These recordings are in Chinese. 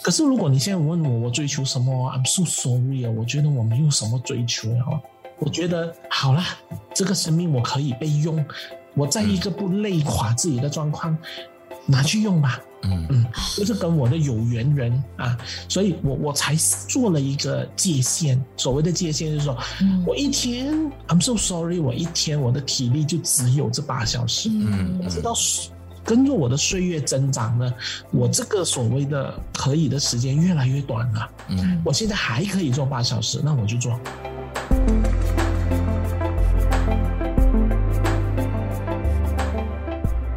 可是如果你现在问我，我追求什么？I'm so sorry 啊，我觉得我没有什么追求啊。我觉得好了，这个生命我可以被用，我在一个不累垮自己的状况，拿去用吧。嗯嗯，就是跟我的有缘人啊，所以我我才做了一个界限。所谓的界限就是说，嗯、我一天，I'm so sorry，我一天我的体力就只有这八小时。嗯，我知道跟着我的岁月增长呢，我这个所谓的可以的时间越来越短了。嗯，我现在还可以做八小时，那我就做。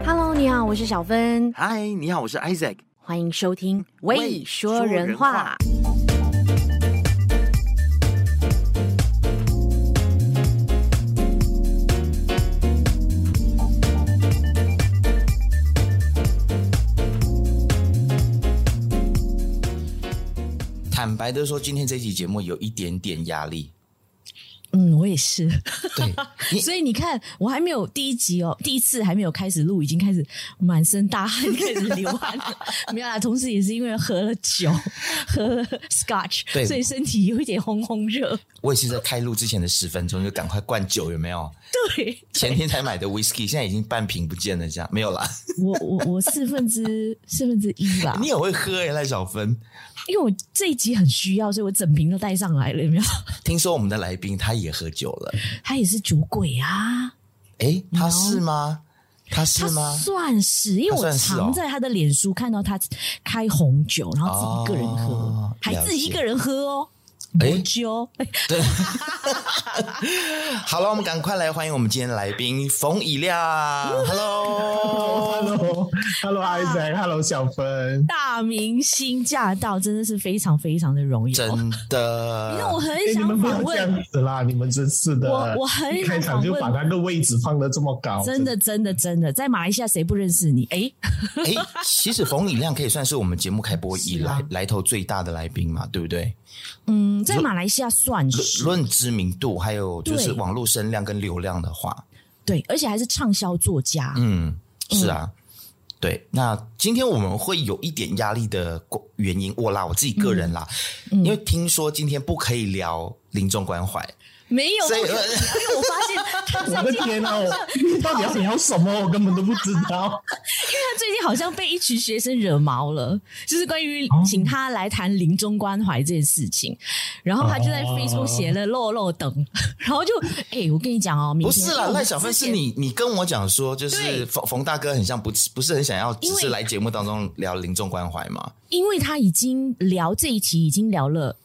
Hello，你好，我是小芬。嗨，你好，我是 Isaac。欢迎收听《喂说人话》。坦白的说，今天这期节目有一点点压力。嗯，我也是。对，所以你看，我还没有第一集哦，第一次还没有开始录，已经开始满身大汗，开始流汗了。没有啦，同时也是因为喝了酒，喝了 Scotch，对，所以身体有一点烘烘热。我也是在开录之前的十分钟就赶快灌酒，有没有？对，对前天才买的 Whisky，现在已经半瓶不见了，这样没有啦。我我我四分之四分之一吧。你也会喝耶，赖小芬。因为我这一集很需要，所以我整瓶都带上来了，有没有？听说我们的来宾他也喝酒了，他也是酒鬼啊！哎，他是吗？他是吗？他算是，因为我常在他的脸书看到他开红酒，然后自己一个人喝，哦、还自己一个人喝哦。哎，对，好了，我们赶快来欢迎我们今天的来宾冯以亮。Hello，Hello，Hello，Isaac，Hello，小芬。大明星驾到，真的是非常非常的荣耀，真的。因为我很想访问，这样子啦，你们真是的。我我很想开场就把那个位置放的这么高，真的，真的，真的，在马来西亚谁不认识你？哎，哎，其实冯以亮可以算是我们节目开播以来 来头最大的来宾嘛，对不对？嗯，在马来西亚算是。论知名度，还有就是网络声量跟流量的话，对，而且还是畅销作家。嗯，是啊，嗯、对。那今天我们会有一点压力的原因，我啦，我自己个人啦，嗯。嗯、因为听说今天不可以聊临终关怀。没有，因为 我发现他我的天哦，你到底要聊什么？我根本都不知道。因为他最近好像被一群学生惹毛了，就是关于请他来谈临终关怀这件事情，然后他就在 Facebook 写了“漏漏等”，然后就哎，我跟你讲哦，不是啦，赖小芬是你，你跟我讲说，就是冯冯大哥很像不不是很想要，只是来节目当中聊临终关怀嘛？因为他已经聊这一题，已经聊了。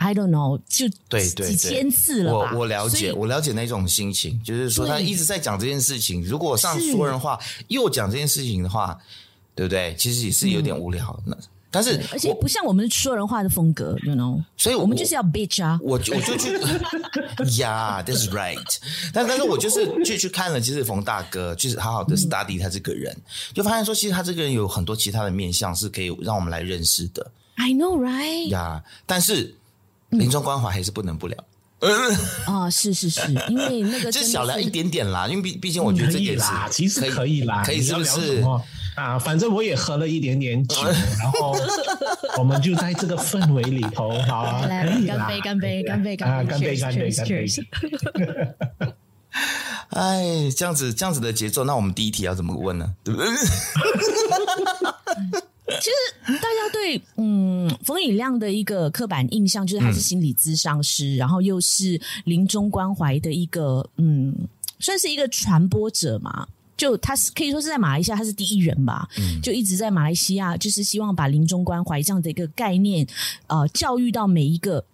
I don't know，就对对几千次了吧？我我了解，我了解那种心情，就是说他一直在讲这件事情。如果上说人话又讲这件事情的话，对不对？其实也是有点无聊。那但是而且不像我们说人话的风格，you know。所以我们就是要 bitch 啊！我我就去，Yeah，that's right。但但是我就是去去看了，其实冯大哥就是好好的 study 他这个人，就发现说，其实他这个人有很多其他的面相是可以让我们来认识的。I know, right？呀，但是。临终关怀还是不能不聊，啊，是是是，因为那个就小聊一点点啦，因为毕毕竟我觉得这也是其实可以啦，可以是不是啊？反正我也喝了一点点酒，然后我们就在这个氛围里头，好，来干杯，干杯，干杯，干杯，干杯，干杯，干杯。哎，这样子这样子的节奏，那我们第一题要怎么问呢？对不对？其实大家对嗯冯以亮的一个刻板印象就是他是心理咨商师，嗯、然后又是临终关怀的一个嗯，算是一个传播者嘛。就他是可以说是在马来西亚他是第一人吧，嗯、就一直在马来西亚就是希望把临终关怀这样的一个概念呃教育到每一个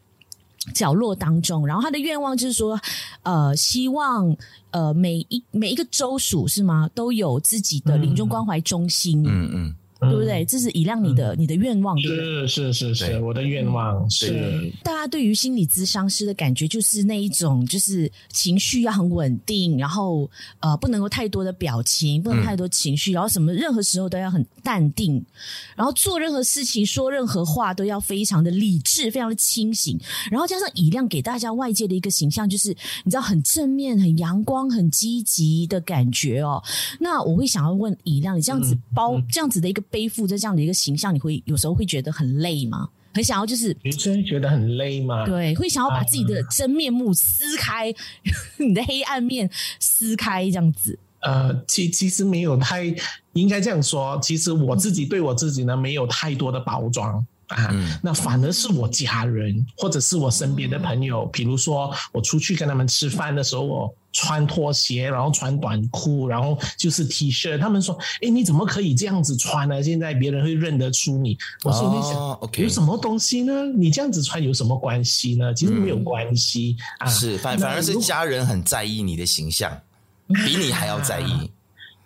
角落当中。然后他的愿望就是说呃希望呃每一每一个州属是吗都有自己的临终关怀中心。嗯嗯。嗯对不对？这是以亮你的、嗯、你的愿望，对不对？是是是是，我的愿望是。大家对于心理咨商师的感觉，就是那一种，就是情绪要很稳定，然后呃，不能够太多的表情，不能太多情绪，嗯、然后什么任何时候都要很淡定，然后做任何事情、说任何话都要非常的理智、非常的清醒，然后加上以亮给大家外界的一个形象，就是你知道很正面、很阳光、很积极的感觉哦。那我会想要问以亮，你这样子包、嗯嗯、这样子的一个。背负着这样的一个形象，你会有时候会觉得很累吗？很想要就是，你真的觉得很累吗？对，会想要把自己的真面目撕开，嗯、你的黑暗面撕开，这样子。呃，其其实没有太应该这样说，其实我自己对我自己呢，没有太多的包装。啊，那反而是我家人或者是我身边的朋友，比如说我出去跟他们吃饭的时候，我穿拖鞋，然后穿短裤，然后就是 T 恤，他们说：“哎，你怎么可以这样子穿呢？现在别人会认得出你。”我说：“你想有什么东西呢？你这样子穿有什么关系呢？其实没有关系啊。是反反而是家人很在意你的形象，比你还要在意。”啊，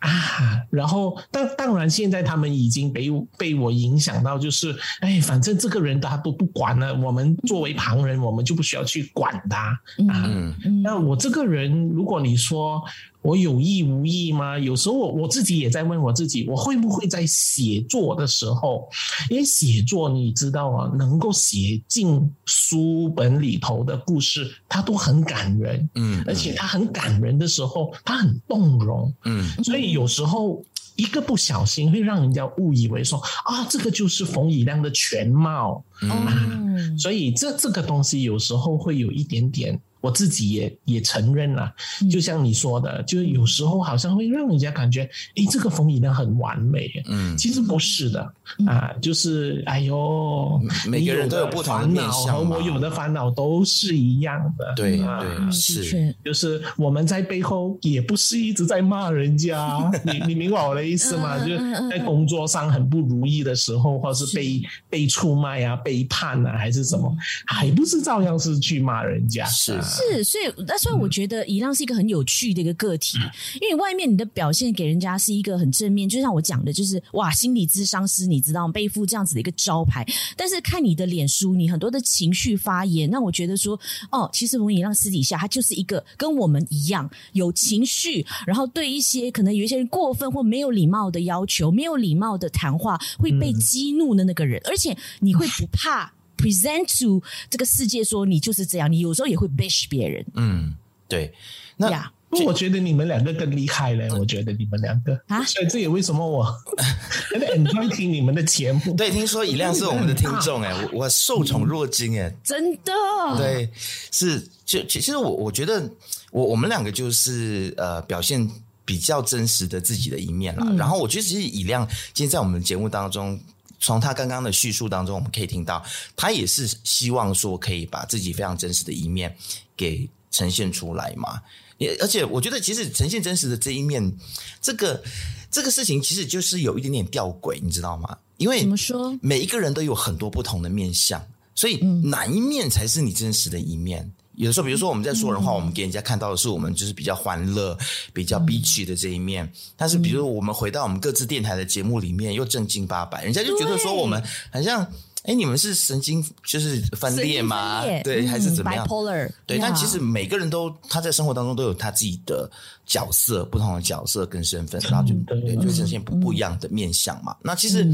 然后，当当然，现在他们已经被被我影响到，就是，哎，反正这个人他都不管了，我们作为旁人，我们就不需要去管他啊。嗯，那我这个人，如果你说。我有意无意吗？有时候我我自己也在问我自己，我会不会在写作的时候，因为写作你知道啊，能够写进书本里头的故事，它都很感人，嗯，而且它很感人的时候，它很动容，嗯，所以有时候一个不小心会让人家误以为说啊，这个就是冯以亮的全貌，嗯，所以这这个东西有时候会有一点点。我自己也也承认了，就像你说的，就是有时候好像会让人家感觉，诶，这个风衣呢很完美，嗯，其实不是的，啊，就是哎呦，每个人都有不同的面向，和我有的烦恼都是一样的，对对是，就是我们在背后也不是一直在骂人家，你你明白我的意思吗？就是在工作上很不如意的时候，或是被被出卖啊、背叛啊，还是什么，还不是照样是去骂人家，是。是，所以那所以我觉得以亮是一个很有趣的一个个体，因为外面你的表现给人家是一个很正面，就像我讲的，就是哇，心理咨商师，你知道？背负这样子的一个招牌，但是看你的脸书，你很多的情绪发言，让我觉得说，哦，其实冯以让私底下他就是一个跟我们一样有情绪，然后对一些可能有一些人过分或没有礼貌的要求、没有礼貌的谈话会被激怒的那个人，而且你会不怕。present to 这个世界说你就是这样，你有时候也会 bash 别人。嗯，对。那 Yeah. 我觉得你们两个更厉害嘞。我觉得你们两个啊，所以这也为什么我 很 enjoy 听你们的节目。对，听说以亮是我们的听众哎，我我受宠若惊哎，真的。对，是就其实我我觉得我我们两个就是呃表现比较真实的自己的一面啦。嗯、然后我觉得其实以亮今天在我们节目当中。从他刚刚的叙述当中，我们可以听到，他也是希望说可以把自己非常真实的一面给呈现出来嘛。也而且，我觉得其实呈现真实的这一面，这个这个事情其实就是有一点点吊诡，你知道吗？因为怎么说，每一个人都有很多不同的面相，所以哪一面才是你真实的一面？有的时候，比如说我们在说人话，嗯、我们给人家看到的是我们就是比较欢乐、比较 bitchy 的这一面。嗯、但是，比如我们回到我们各自电台的节目里面，又正经八百，人家就觉得说我们很像。哎，你们是神经就是分裂吗？对，还是怎么样？Bipolar。对，但其实每个人都他在生活当中都有他自己的角色，不同的角色跟身份，然后就对，就呈现不不一样的面相嘛。那其实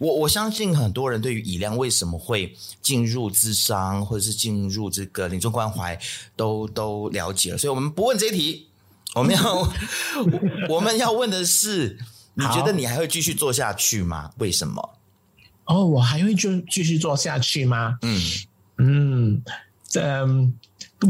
我我相信很多人对于以亮为什么会进入智商，或者是进入这个临终关怀，都都了解了。所以我们不问这一题，我们要 我们要问的是，你觉得你还会继续做下去吗？为什么？哦，我还会就继续做下去吗？嗯嗯，这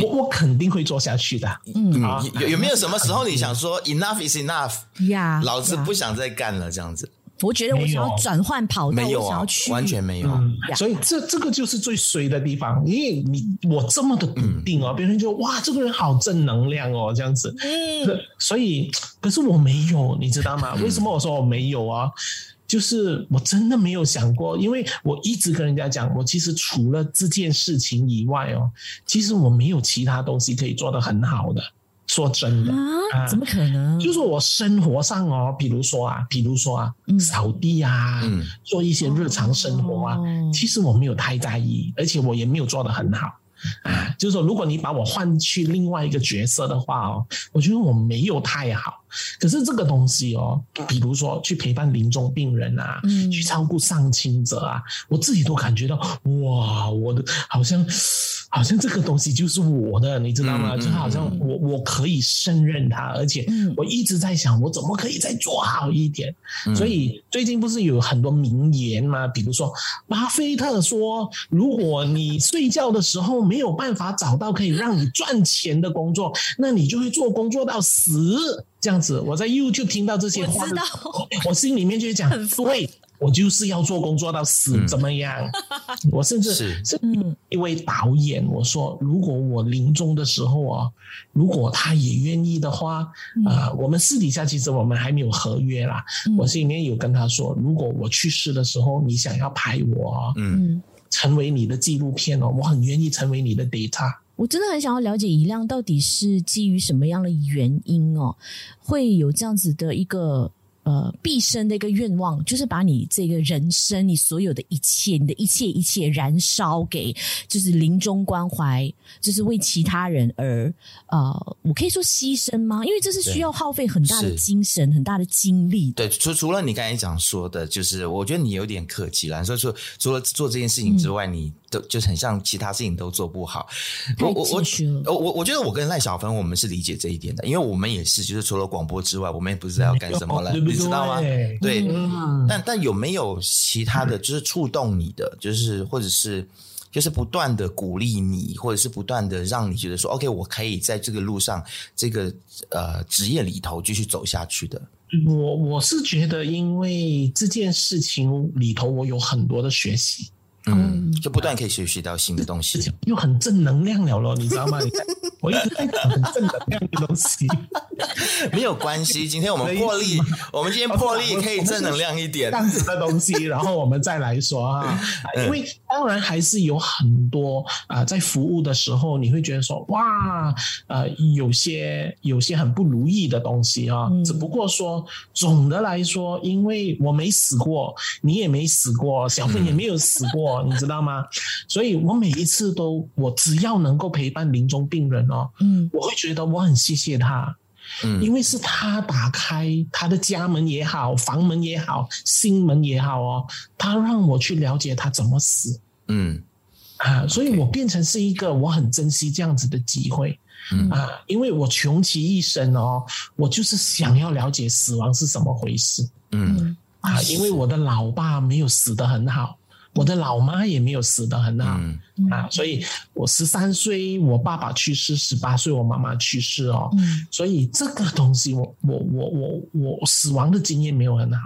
我我肯定会做下去的。嗯，有有没有什么时候你想说 enough is enough 呀？老子不想再干了，这样子。我觉得我想要转换跑道，没有啊，完全没有。所以这这个就是最衰的地方，因为你我这么的笃定哦，别人就哇，这个人好正能量哦，这样子。嗯，所以可是我没有，你知道吗？为什么我说我没有啊？就是我真的没有想过，因为我一直跟人家讲，我其实除了这件事情以外哦，其实我没有其他东西可以做得很好的。说真的啊，怎么可能？就是我生活上哦，比如说啊，比如说啊，扫地啊，嗯，做一些日常生活啊，其实我没有太在意，而且我也没有做得很好。啊，就是说，如果你把我换去另外一个角色的话哦，我觉得我没有太好。可是这个东西哦，比如说去陪伴临终病人啊，嗯，去照顾丧亲者啊，我自己都感觉到哇，我的好像好像这个东西就是我的，你知道吗？嗯、就好像我我可以胜任它，而且我一直在想，我怎么可以再做好一点？嗯、所以最近不是有很多名言吗？比如说巴菲特说，如果你睡觉的时候没有办法找到可以让你赚钱的工作，那你就会做工作到死。这样子，我在 YouTube 听到这些话，我，我心里面就会讲，对。我就是要做工作到死，嗯、怎么样？我甚至是一位导演，我说，如果我临终的时候啊，如果他也愿意的话，啊、嗯呃，我们私底下其实我们还没有合约啦。嗯、我心里面有跟他说，如果我去世的时候，你想要拍我，嗯，成为你的纪录片哦，我很愿意成为你的 data。我真的很想要了解以亮到底是基于什么样的原因哦，会有这样子的一个。呃，毕生的一个愿望就是把你这个人生，你所有的一切，你的一切一切燃烧给，就是临终关怀，就是为其他人而呃，我可以说牺牲吗？因为这是需要耗费很大的精神、很大的精力。对，除除了你刚才讲说的，就是我觉得你有点客气了。所以说，除了做这件事情之外，你都就是很像其他事情都做不好。我我我我我觉得我跟赖小芬我们是理解这一点的，因为我们也是，就是除了广播之外，我们也不知道要干什么了。你知道吗？对，嗯、但但有没有其他的就是触动你的，就是或者是就是不断的鼓励你，或者是不断的让你觉得说，OK，我可以在这个路上，这个呃职业里头继续走下去的。我我是觉得，因为这件事情里头，我有很多的学习。嗯，就不断可以学习到新的东西，又很正能量了咯，你知道吗？你看，我一直在讲很正能量的东西，没有关系。今天我们破例，我们今天破例可以正能量一点，这样子的东西，然后我们再来说啊。因为当然还是有很多啊，在服务的时候，你会觉得说哇，呃，有些有些很不如意的东西啊。只不过说总的来说，因为我没死过，你也没死过，小芬也没有死过。你知道吗？所以我每一次都，我只要能够陪伴临终病人哦，嗯，我会觉得我很谢谢他，嗯，因为是他打开他的家门也好，房门也好，心门也好哦，他让我去了解他怎么死，嗯，啊，所以我变成是一个我很珍惜这样子的机会，嗯。啊，因为我穷其一生哦，我就是想要了解死亡是什么回事，嗯。啊，因为我的老爸没有死得很好。我的老妈也没有死得很好、嗯、啊，所以我十三岁我爸爸去世，十八岁我妈妈去世哦，嗯、所以这个东西我我我我我死亡的经验没有很好、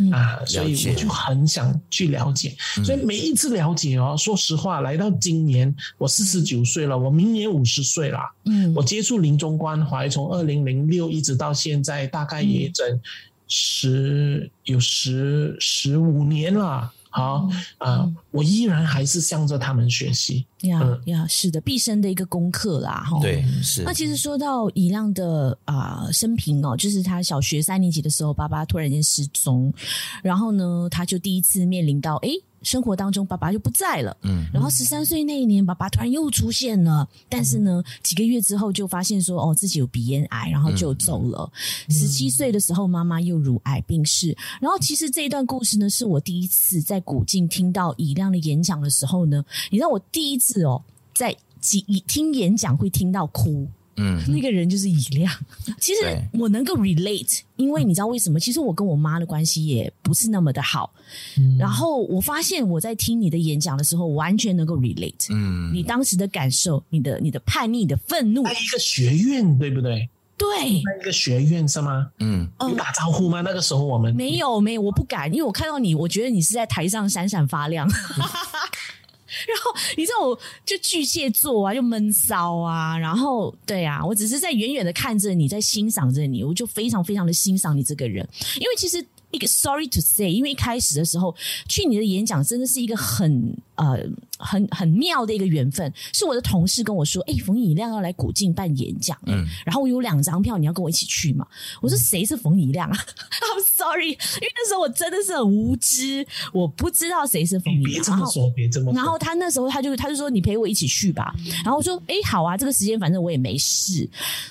嗯、啊，所以我就很想去了解，嗯、所以每一次了解哦，说实话，来到今年我四十九岁了，我明年五十岁了，嗯，我接触临终关怀从二零零六一直到现在，大概也整十有十十五年了。好啊，嗯、我依然还是向着他们学习。呀呀，是的，毕生的一个功课啦。哈，对，是。那其实说到以亮的啊、呃、生平哦，就是他小学三年级的时候，爸爸突然间失踪，然后呢，他就第一次面临到，哎。生活当中，爸爸就不在了。嗯，然后十三岁那一年，爸爸突然又出现了。但是呢，几个月之后就发现说，哦，自己有鼻咽癌，然后就走了。十七岁的时候，妈妈又乳癌病逝。然后，其实这一段故事呢，是我第一次在古晋听到以亮的演讲的时候呢，你知道我第一次哦，在听演讲会听到哭。嗯，那个人就是以亮。其实我能够 relate，因为你知道为什么？其实我跟我妈的关系也不是那么的好。嗯，然后我发现我在听你的演讲的时候，完全能够 relate。嗯，你当时的感受，你的你的叛逆，你的愤怒。在一个学院，对不对？对，那一个学院是吗？嗯，有打招呼吗？那个时候我们没有，没有，我不敢，因为我看到你，我觉得你是在台上闪闪发亮。然后你知道我就巨蟹座啊，又闷骚啊，然后对啊，我只是在远远的看着你，在欣赏着你，我就非常非常的欣赏你这个人，因为其实一个 sorry to say，因为一开始的时候去你的演讲真的是一个很呃。很很妙的一个缘分，是我的同事跟我说：“哎、欸，冯以亮要来古晋办演讲，嗯，然后我有两张票，你要跟我一起去吗？”我说：“谁是冯以亮啊？”I'm sorry，因为那时候我真的是很无知，我不知道谁是冯以亮。别这么说，别这么说。然后他那时候他就他就说：“你陪我一起去吧。嗯”然后我说：“哎、欸，好啊，这个时间反正我也没事。”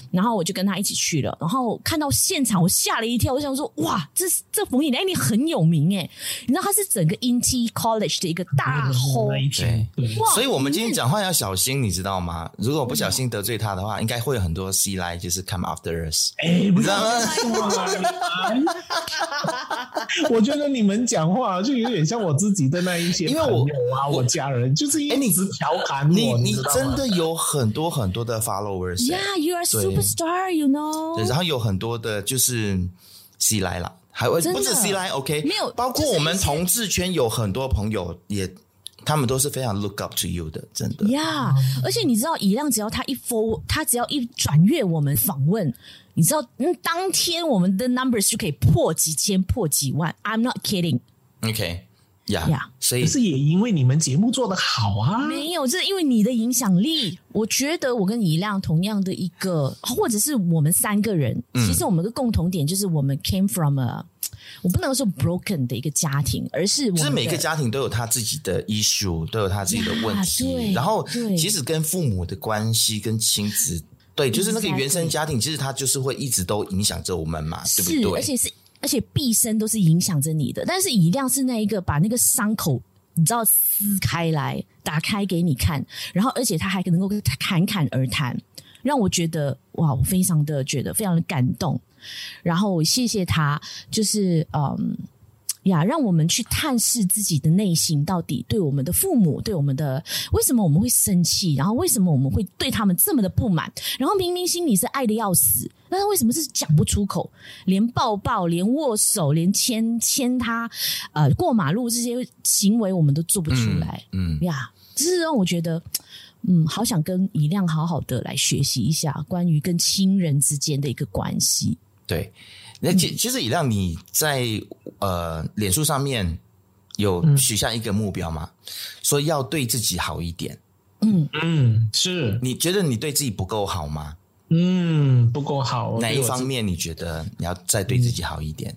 然后我就跟他一起去了。然后看到现场，我吓了一跳，我想说：“哇，这这冯以亮你很有名哎！你知道他是整个 INTI College 的一个大剖那一天，对，哇所以我们今天讲话要小心，你知道吗？如果不小心得罪他的话，应该会有很多 C 来就是 come after us。哎，不知知道？我觉得你们讲话就有点像我自己的那一些因为我朋友啊，我家人就是一直调侃我，你你真的有很多很多的 followers。Yeah, you are superstar, you know。对，然后有很多的就是 C 来了，还有不是 C 来，OK，没有包括我们同志圈有很多朋友也，他们都是非常 look up to you 的，真的。呀而且你知道，以亮只要他一 for，他只要一转阅我们访问，你知道，嗯，当天我们的 numbers 就可以破几千、破几万。I'm not kidding。OK，呀、所以可是也因为你们节目做得好啊，没有，这是因为你的影响力。我觉得我跟以亮同样的一个，或者是我们三个人，其实我们的共同点就是我们 came from a，我不能说 broken 的一个家庭，而是我们的就是每个家庭都有他自己的 issue，都有他自己的问题。然后其实跟父母的关系跟亲子，对，就是那个原生家庭，其实他就是会一直都影响着我们嘛，对不，对？而且是而且毕生都是影响着你的。但是以亮是那一个把那个伤口，你知道撕开来，打开给你看，然后而且他还能够侃侃而谈，让我觉得哇，我非常的觉得非常的感动。然后我谢谢他，就是嗯。呀，让我们去探视自己的内心，到底对我们的父母，对我们的为什么我们会生气，然后为什么我们会对他们这么的不满，然后明明心里是爱的要死，但是为什么是讲不出口？连抱抱，连握手，连牵牵他，呃，过马路这些行为我们都做不出来。嗯，呀，这是让我觉得，嗯，好想跟以亮好好的来学习一下关于跟亲人之间的一个关系。对。那其其实以亮你在呃脸书上面有许下一个目标吗？说要对自己好一点。嗯嗯，是，你觉得你对自己不够好吗？嗯，不够好。哪一方面你觉得你要再对自己好一点？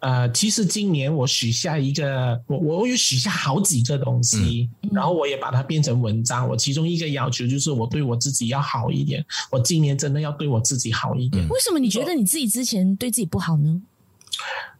呃，其实今年我许下一个，我我有许下好几个东西，嗯、然后我也把它变成文章。我其中一个要求就是我对我自己要好一点，我今年真的要对我自己好一点。为什么你觉得你自己之前对自己不好呢？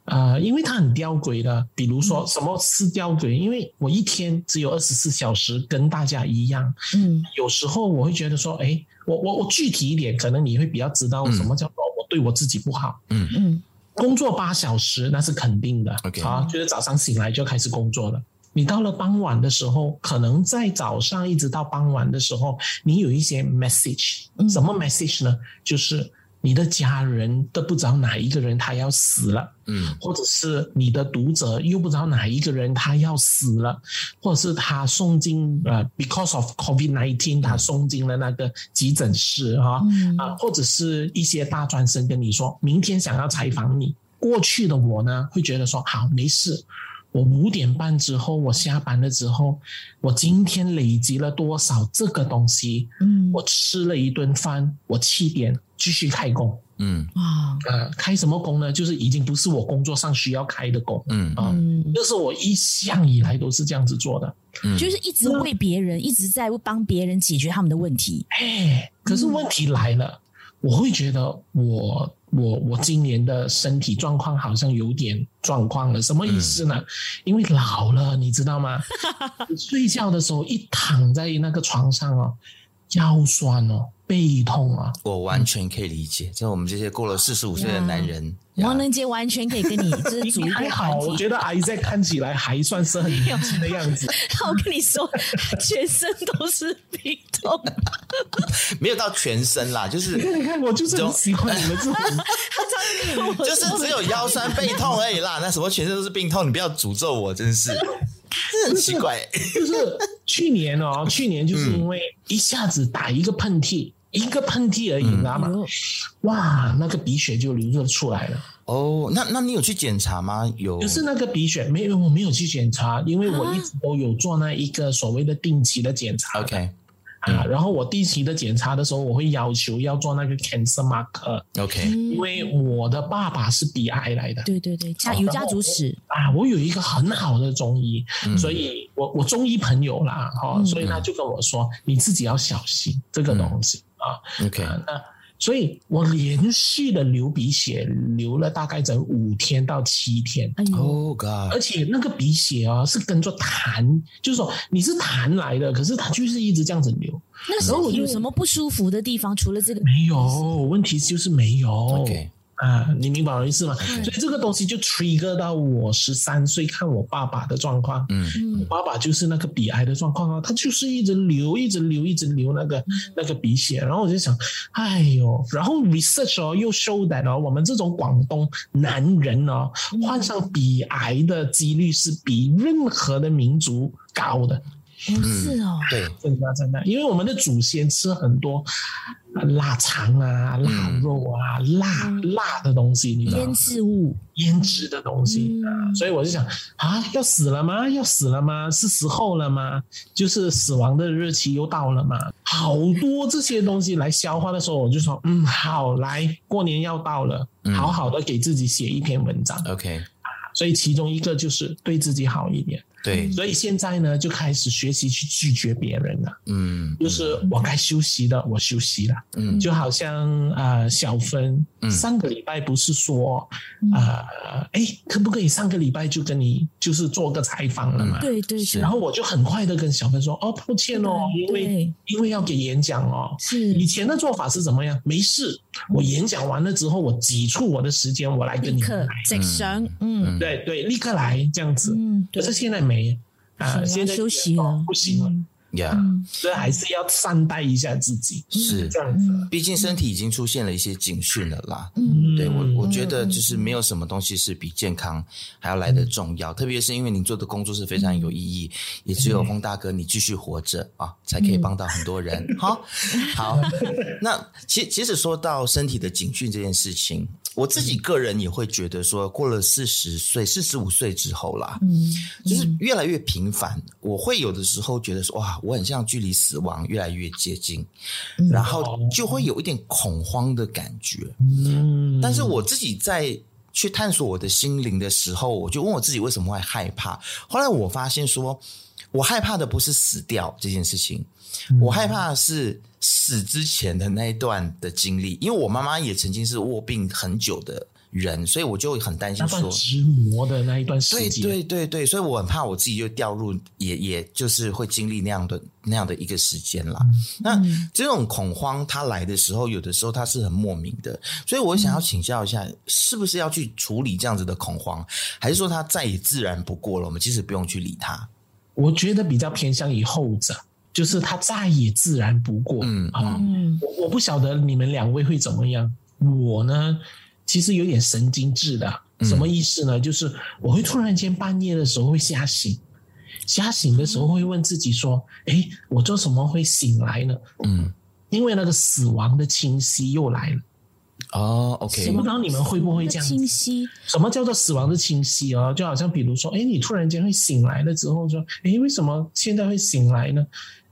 呃，因为他很吊诡的，比如说什么是吊诡？因为我一天只有二十四小时，跟大家一样。嗯，有时候我会觉得说，哎，我我我具体一点，可能你会比较知道什么叫做我对我自己不好。嗯嗯。工作八小时那是肯定的，OK，啊，就是早上醒来就开始工作了。你到了傍晚的时候，可能在早上一直到傍晚的时候，你有一些 message，什么 message 呢？就是你的家人都不知道哪一个人他要死了，嗯，或者是你的读者又不知道哪一个人他要死了，或者是他送进呃，because of COVID nineteen，他送进了那个急诊室哈，嗯、啊，或者是一些大专生跟你说明天想要采访你。过去的我呢，会觉得说好没事。我五点半之后，我下班了之后，我今天累积了多少这个东西？嗯，我吃了一顿饭，我七点继续开工。嗯，哇，呃，开什么工呢？就是已经不是我工作上需要开的工。嗯啊，这是我一向以来都是这样子做的。嗯，就是一直为别人，一直在帮别人解决他们的问题。哎，可是问题来了，我会觉得我。我我今年的身体状况好像有点状况了，什么意思呢？嗯、因为老了，你知道吗？睡觉的时候一躺在那个床上哦，腰酸哦，背痛啊，我完全可以理解。像、嗯、我们这些过了四十五岁的男人，王能杰完全可以跟你 就是组一个还好，我觉得 Isaac 看起来还算是很年轻的样子。我跟你说，全身都是病痛，没有到全身啦，就是你看，你看，我就是很喜欢你们这种，就是只有腰酸背痛而已啦。那什么全身都是病痛，你不要诅咒我，真是，这很奇怪。就是去年哦，去年就是因为一下子打一个喷嚏。一个喷嚏而已，你知道吗？哇，那个鼻血就流出来了。哦，那那你有去检查吗？有，就是那个鼻血没有，我没有去检查，因为我一直都有做那一个所谓的定期的检查。OK，啊，然后我定期的检查的时候，我会要求要做那个 cancer marker。OK，因为我的爸爸是鼻癌来的。对对对，家有家族史啊。我有一个很好的中医，嗯、所以我我中医朋友啦，哈、哦，嗯、所以他就跟我说，你自己要小心这个东西。啊，OK，、啊、那所以我连续的流鼻血，流了大概整五天到七天。哎呦，Oh God！而且那个鼻血啊，是跟着痰，就是说你是痰来的，可是它就是一直这样子流。那时候有什么不舒服的地方？除了这个没有，问题就是没有。OK 啊，你明白我的意思吗？嗯所以这个东西就 trigger 到我十三岁看我爸爸的状况。嗯嗯我爸爸就是那个鼻癌的状况啊，他就是一直流，一直流，一直流那个那个鼻血。然后我就想，哎呦，然后 research 哦又 show that 哦，我们这种广东男人哦，患上鼻癌的几率是比任何的民族高的。不是哦，对，真的真的，因为我们的祖先吃很多啊腊肠啊、腊肉啊、辣辣的东西，你知道吗腌？制物，腌制的东西嗯啊，所以我就想啊，要死了吗？要死了吗？是时候了吗？就是死亡的日期又到了吗？好多这些东西来消化的时候，我就说，嗯，好，来，过年要到了，嗯好好的给自己写一篇文章。OK，所以其中一个就是对自己好一点。对，所以现在呢，就开始学习去拒绝别人了。嗯，就是我该休息的，我休息了。嗯就好像呃，小芬、嗯上个礼拜不是说嗯呃，哎，可不可以上个礼拜就跟你就是做个采访了嘛？对对对，然后我就很快的跟小芬说，哦，抱歉哦，因为因为要给演讲哦。是以前的做法是怎么样？没事，我演讲完了之后，我挤出我的时间，我来跟立刻你来。直上，嗯对对，立刻来这样子。嗯，可是现在没啊，是现在休息哦了，不行了，嗯。呀，嗯。所以还是要善待一下自己，是。这样子。嗯。毕竟身体已经出现了一些警讯了啦。嗯，对我，我觉得就是没有什么东西是比健康还要来的重要，特别是因为你做的工作是非常有意义，也只有风大哥你继续活着啊，才可以帮到很多人。好，好，那其其实说到身体的警讯这件事情，我自己个人也会觉得说，过了四十岁、四十五岁之后啦，嗯，就是越来越频繁，我会有的时候觉得说，哇，我很像距离死亡越来越接近，然后就会有一点恐慌的感觉。嗯，但是我自己在去探索我的心灵的时候，我就问我自己为什么会害怕。后来我发现说，我害怕的不是死掉这件事情，我害怕的是死之前的那一段的经历，因为我妈妈也曾经是卧病很久的人，所以我就很担心说那段。折磨的那一段时对间，对对对，所以我很怕我自己就掉入，也也就是会经历那样的那样的一个时间啦。那这种恐慌它来的时候，有的时候它是很莫名的，所以我想要请教一下，是不是要去处理这样子的恐慌，还是说它再也自然不过了？我们其实不用去理它。我觉得比较偏向于后者，就是他再也自然不过。嗯啊，嗯我我不晓得你们两位会怎么样。我呢，其实有点神经质的，什么意思呢？就是我会突然间半夜的时候会吓醒，吓醒的时候会问自己说：“哎，我做什么会醒来呢？”嗯，因为那个死亡的清晰又来了。哦我，OK，不知道你们会不会这样子清晰，什么叫做死亡的清晰哦？就好像比如说，哎，你突然间会醒来了之后说，哎，为什么现在会醒来呢？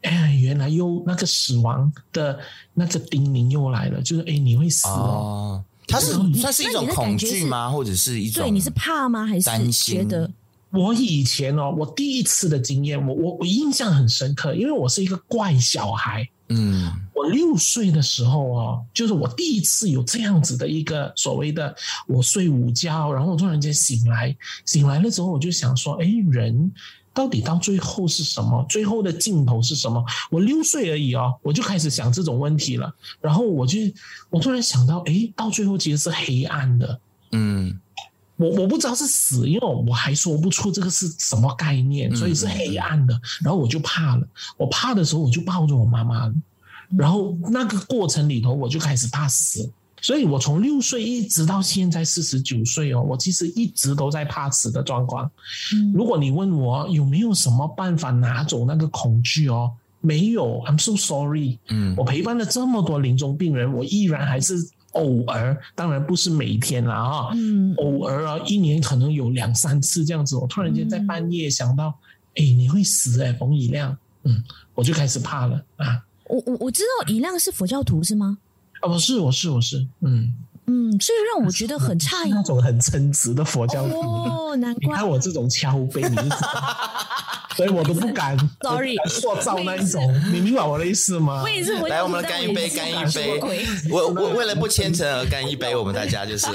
哎，原来又那个死亡的那个叮咛又来了，就是哎，你会死哦。哦，它是嗯算是一种恐惧吗？或者是一种？对，你是怕吗？还是担心觉得我以前哦，我第一次的经验，我我我印象很深刻，因为我是一个怪小孩。嗯我六岁的时候哦，就是我第一次有这样子的一个所谓的，我睡午觉，然后我突然间醒来，醒来了之后我就想说，哎，人到底到最后是什么？最后的尽头是什么？我六岁而已哦，我就开始想这种问题了。然后我就我突然想到，哎，到最后其实是黑暗的。嗯我我不知道是死，因为我还说不出这个是什么概念，所以是黑暗的。然后我就怕了，我怕的时候我就抱着我妈妈了，然后那个过程里头我就开始怕死。所以我从六岁一直到现在四十九岁哦，我其实一直都在怕死的状况。嗯如果你问我有没有什么办法拿走那个恐惧哦，没有，I'm so sorry。嗯我陪伴了这么多临终病人，我依然还是偶尔，当然不是每天啦啊，嗯偶尔啊，一年可能有两三次这样子。我突然间在半夜想到，哎、你会死哎、冯以亮，嗯，我就开始怕了啊。我我我知道以亮是佛教徒是吗？啊，不是，我是，我是，嗯，嗯，所以让我觉得很 诧异那种很称职的佛教徒。哦，难怪你看我这种敲杯，你就知道所以我都不敢。Sorry，塑造那一种，你明白我的意思吗？我也是，来，我们干一杯，干一杯。我我为了不虔诚而干一杯，我们大家就是，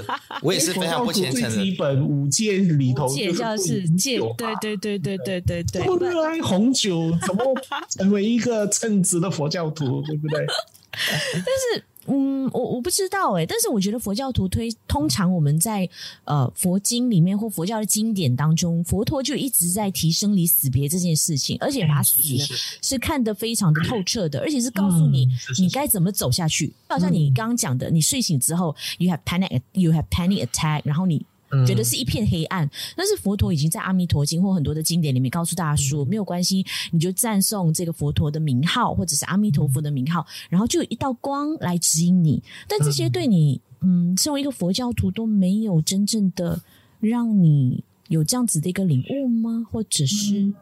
我也是非常不虔诚的。基本五戒里头，戒教是戒，对对对对对对对。不热爱红酒，怎么成为一个称职的佛教徒，对不对？但是。嗯，我我不知道诶，但是我觉得佛教徒推通常我们在呃佛经里面或佛教的经典当中，佛陀就一直在提生离死别这件事情，而且把死呢是看得非常的透彻的，而且是告诉你你该怎么走下去。就好像你刚刚讲的，你睡醒之后，you have panic，you have panic attack，然后你。觉得是一片黑暗，但是佛陀已经在《阿弥陀经》或很多的经典里面告诉大家说，没有关系，你就赞颂这个佛陀的名号，或者是阿弥陀佛的名号，然后就有一道光来指引你。但这些对你，嗯，身为一个佛教徒都没有真正的让你有这样子的一个领悟吗？或者是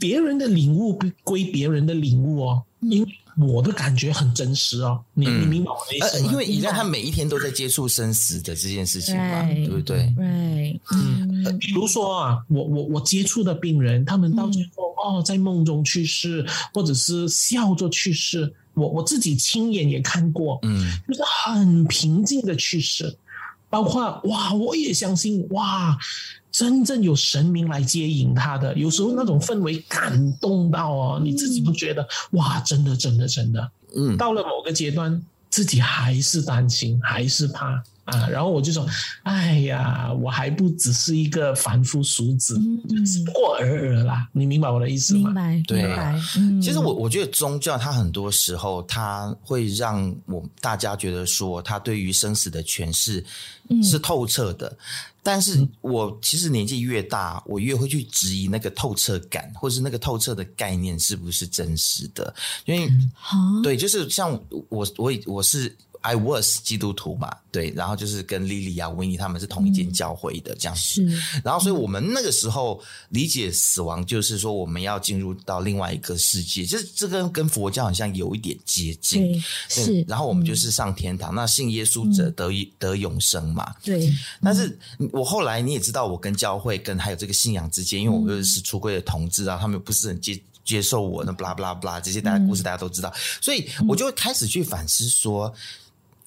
别人的领悟归别人的领悟哦，因为。我的感觉很真实哦，你你明白我的意思吗？因为以让他每一天都在接触生死的这件事情嘛，对不对？对，嗯，比如说啊，我我我接触的病人，他们到最后哦，在梦中去世，或者是笑着去世，我我自己亲眼也看过，嗯，就是很平静的去世，包括哇，我也相信哇。真正有神明来接引他的，有时候那种氛围感动到哦，你自己都觉得哇，真的，真的，真的，嗯，到了某个阶段，自己还是担心，还是怕。啊，然后我就说，哎呀，我还不只是一个凡夫俗子，嗯、只不过尔尔啦，你明白我的意思吗？明白，对。嗯、其实我我觉得宗教它很多时候，它会让我大家觉得说，它对于生死的诠释是透彻的。嗯、但是我其实年纪越大，我越会去质疑那个透彻感，或是那个透彻的概念是不是真实的？因为，嗯、对，就是像我，我我是。I was 基督徒嘛，对，然后就是跟 Lily 啊、维尼他们是同一间教会的这样子，然后所以我们那个时候理解死亡，就是说我们要进入到另外一个世界，就是这个跟佛教好像有一点接近，对，是，然后我们就是上天堂，嗯、那信耶稣者得以、嗯、得永生嘛，对。但是我后来你也知道，我跟教会跟还有这个信仰之间，因为我又是出柜的同志啊，他们不是很接接受我，那 blah blah blah 这些大家故事大家都知道，嗯、所以我就会开始去反思说。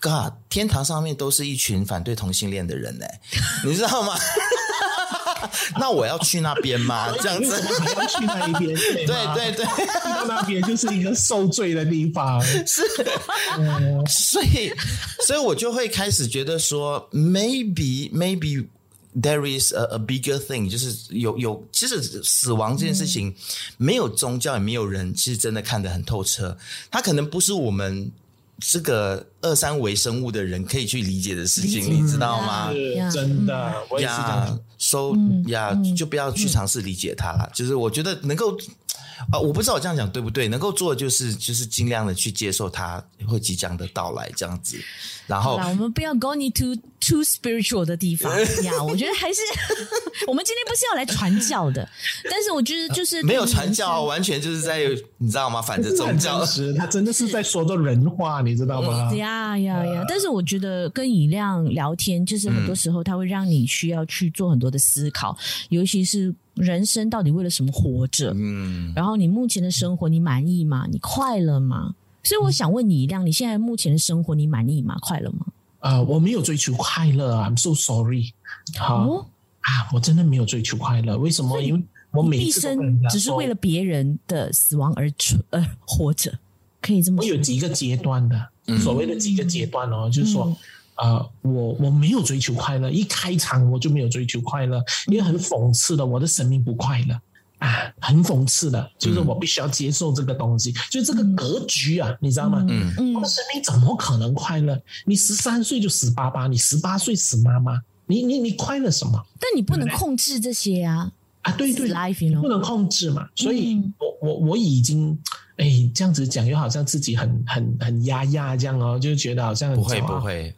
God，天堂上面都是一群反对同性恋的人呢，你知道吗？那我要去那边吗？这样子，你要去那一边？对对对，到那边就是一个受罪的地方。是，所以，所以我就会开始觉得说，maybe maybe there is a a bigger thing，就是有有，其实死亡这件事情，没有宗教也没有人，其实真的看得很透彻。它可能不是我们。这个二三维生物的人可以去理解的事情，你知道吗？真的，我也是这样。So 呀，就不要去尝试理解它了。就是我觉得能够。啊，我不知道我这样讲对不对？能够做的就是就是尽量的去接受它会即将的到来，这样子。然后，我们不要 go into too spiritual 的地方 呀。我觉得还是 我们今天不是要来传教的，但是我觉得就是没有传教，完全就是在你知道吗？反着宗教，他真的是在说着人话，你知道吗？呀呀呀！但是我觉得跟以亮聊天，就是很多时候他会让你需要去做很多的思考，尤其是。人生到底为了什么活着？嗯，然后你目前的生活你满意吗？你快乐吗？所以我想问你一样，你现在目前的生活你满意吗？快乐吗？啊、呃，我没有追求快乐啊，I'm so sorry。好、哦、啊，我真的没有追求快乐。为什么？因为我每次毕生只是为了别人的死亡而存而活着，可以这么说。我有几个阶段的，所谓的几个阶段哦，嗯、就是说。啊、呃，我我没有追求快乐，一开场我就没有追求快乐，因为很讽刺的，我的生命不快乐啊，很讽刺的，就是我必须要接受这个东西，嗯、就这个格局啊，你知道吗？嗯嗯，我的生命怎么可能快乐？你十三岁就死爸爸，你十八岁死妈妈，你你你快乐什么？但你不能控制这些啊！啊，对对，不能控制嘛，所以我我我已经。哎，这样子讲又好像自己很很很压压这样哦，就觉得好像很不会不会，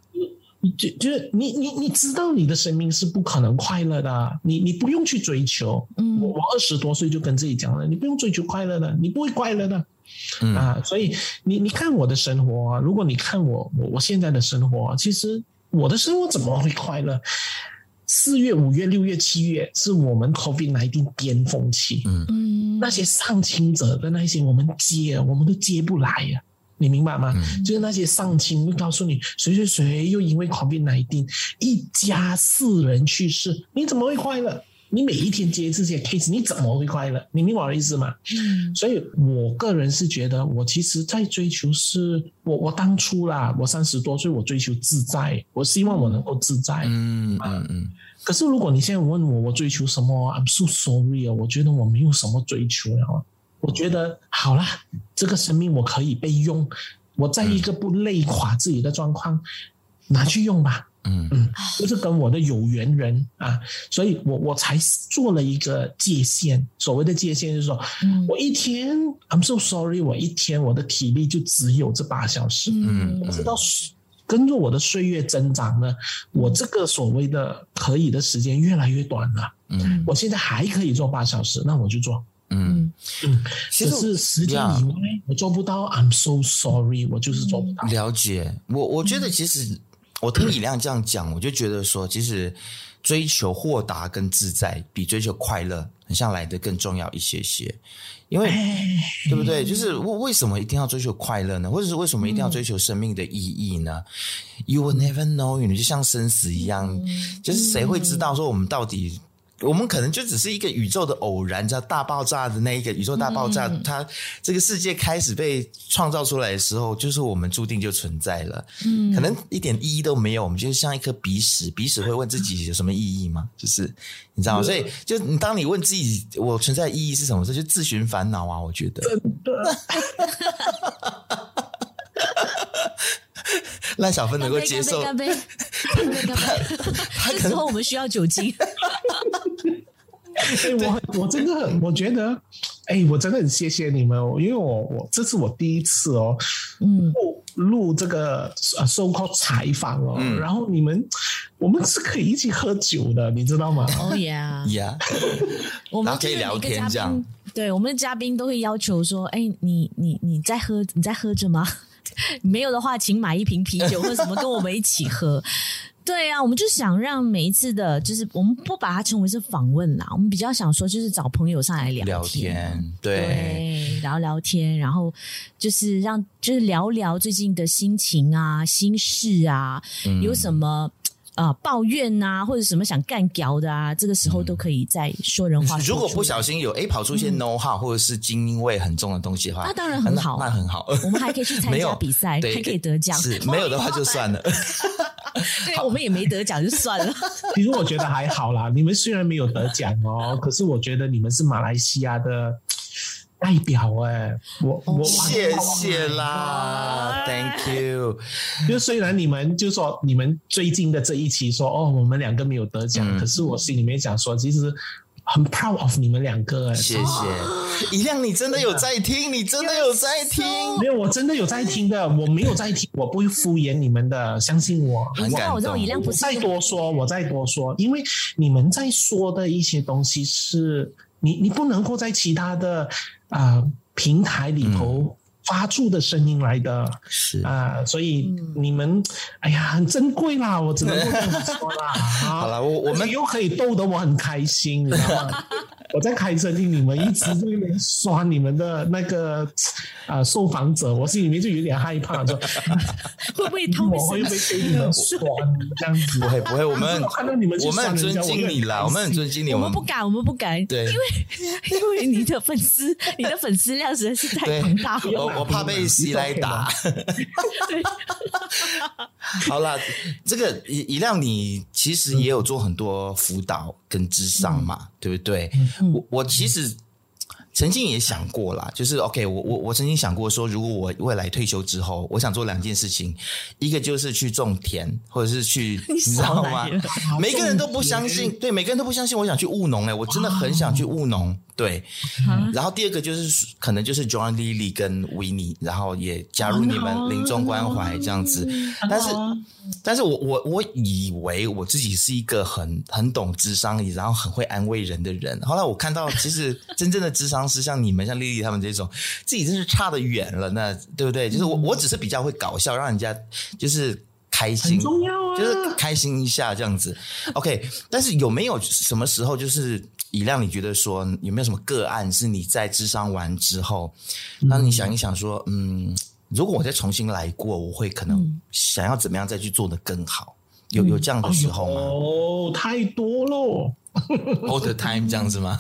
就就是你你你知道你的生命是不可能快乐的，你你不用去追求。嗯，我我二十多岁就跟自己讲了，你不用追求快乐的，你不会快乐的。嗯啊，所以你你看我的生活啊，如果你看我我我现在的生活啊，其实我的生活怎么会快乐？四月、五月、六月、七月是我们 COVID 来定巅峰期。嗯嗯，那些上清者的那些，我们接我们都接不来呀、啊，你明白吗？嗯、就是那些上亲会告诉你，谁谁谁又因为 COVID-19 一家四人去世，你怎么会快乐？你每一天接这些 case，你怎么会快乐？你明白我的意思吗？嗯，所以我个人是觉得，我其实在追求是，我我当初啦，我三十多岁，我追求自在，我希望我能够自在。嗯嗯嗯。可是如果你现在问我，我追求什么？I'm so sorry 啊，我觉得我没有什么追求啊。我觉得好了，这个生命我可以被用，我在一个不累垮自己的状况，拿去用吧。嗯嗯，就是跟我的有缘人啊，所以我我才做了一个界限。所谓的界限就是说，嗯、我一天，I'm so sorry，我一天我的体力就只有这八小时。嗯，直到跟着我的岁月增长呢，我这个所谓的可以的时间越来越短了。嗯，我现在还可以做八小时，那我就做。嗯嗯，其实是时间以外我做不到，I'm so sorry，我就是做不到。了解，我我觉得其实。我听李亮这样讲，我就觉得说，其实追求豁达跟自在，比追求快乐，很像来的更重要一些些。因为，对不对？就是为为什么一定要追求快乐呢？或者是为什么一定要追求生命的意义呢？You will never know，你就像生死一样，就是谁会知道说我们到底？我们可能就只是一个宇宙的偶然，叫大爆炸的那一个宇宙大爆炸，嗯、它这个世界开始被创造出来的时候，就是我们注定就存在了。嗯，可能一点意义都没有，我们就像一颗鼻屎，鼻屎会问自己有什么意义吗？就是你知道吗？所以，就你当你问自己我存在的意义是什么时候，就自寻烦恼啊！我觉得。真的。赖小芬能够接受，干杯，干杯，干杯，干杯。他可能我们需要酒精。哎，我我真的我觉得，哎，我真的很谢谢你们，因为我我这是我第一次哦，嗯，录这个 so called 采访哦，嗯、然后你们我们是可以一起喝酒的，你知道吗？哦呀呀，我们可以聊天这样。对，我们的嘉宾都会要求说，哎，你你你在喝你在喝着吗？没有的话，请买一瓶啤酒或者什么跟我们一起喝。对啊，我们就想让每一次的，就是我们不把它称为是访问啦，我们比较想说就是找朋友上来聊天，聊天对，对，聊聊天，然后就是让就是聊聊最近的心情啊、心事啊，嗯、有什么。啊、呃，抱怨呐、啊，或者什么想干屌的啊，这个时候都可以再说人话说。如果不小心有诶跑出一些 how、嗯、或者是精英味很重的东西的话，那当然很好，那，那很好。我们还可以去参加比赛，还可以得奖。是没有的话就算了。对，我们也没得奖就算了。其实我觉得还好啦，你们虽然没有得奖哦，可是我觉得你们是马来西亚的。代表哎、欸，我我谢谢啦，Thank you。就虽然你们就说你们最近的这一期说哦，我们两个没有得奖，嗯、可是我心里面想说，其实很 proud of 你们两个哎、欸。谢谢，一亮，你真的有在听？你真的有在听？没有，我真的有在听的，我没有在听，我不会敷衍你们的，相信我。很感动。我知道一亮不是。再多说，我再多说，因为你们在说的一些东西是你，你不能够在其他的。啊、平台里头发出的声音来的，是。啊、所以你们，哎呀，很珍贵啦，我只能够这么说啦。好了，我我们又可以逗得我很开心，你知道吗？我在开车听你们一直在那边刷你们的那个啊、呃、受访者，我心里面就有点害怕，说 会不会他们会不会被你们刷这样子？不会不会，我们我看到你们我们很尊敬你啦，我们很尊敬你，我们不敢，我们不敢，对，因为因为你的粉丝，你的粉丝量实在是太庞大了，我我怕被西来打。对，好啦，这个以以亮，你其实也有做很多辅导跟智商嘛，对不对？我我其实曾经也想过啦，就是 OK，我我我曾经想过说，如果我未来退休之后，我想做两件事情，一个就是去种田，或者是去，你知道吗？每个人都不相信，对，每个人都不相信，我想去务农哎，我真的很想去务农。对，嗯、然后第二个就是可能就是 John Lily 跟 Winnie，然后也加入你们临终关怀这样子。但是，但是我我我以为我自己是一个很很懂智商，然后很会安慰人的人。后来我看到，其实真正的智商是像你们，像 Lily 他们这种，自己真是差得远了。那对不对？就是我我只是比较会搞笑，让人家就是。开心，很重要啊，就是开心一下这样子。OK，但是有没有什么时候就是以亮你觉得说有没有什么个案是你在智商完之后，那、嗯、你想一想说，嗯，如果我再重新来过，我会可能想要怎么样再去做的更好？有有这样的时候吗？哦，太多了。All the time 这样子吗？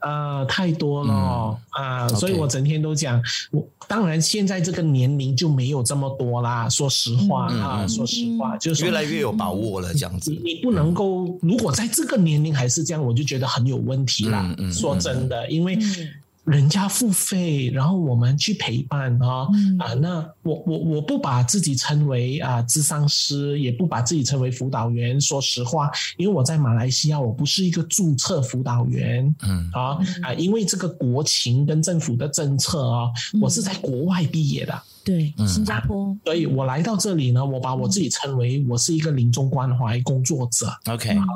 呃，太多了啊、嗯呃，所以我整天都讲，我当然现在这个年龄就没有这么多啦。说实话、嗯、啊，说实话，就是越来越有把握了这样子。你你不能够，如果在这个年龄还是这样，我就觉得很有问题啦。嗯嗯、说真的，因为。嗯人家付费，然后我们去陪伴啊、嗯、啊！那我我我不把自己称为啊智商师，也不把自己称为辅导员。说实话，因为我在马来西亚，我不是一个注册辅导员。嗯啊啊！因为这个国情跟政府的政策啊，嗯、我是在国外毕业的。对，新加坡、啊。所以我来到这里呢，我把我自己称为我是一个临终关怀工作者。OK，好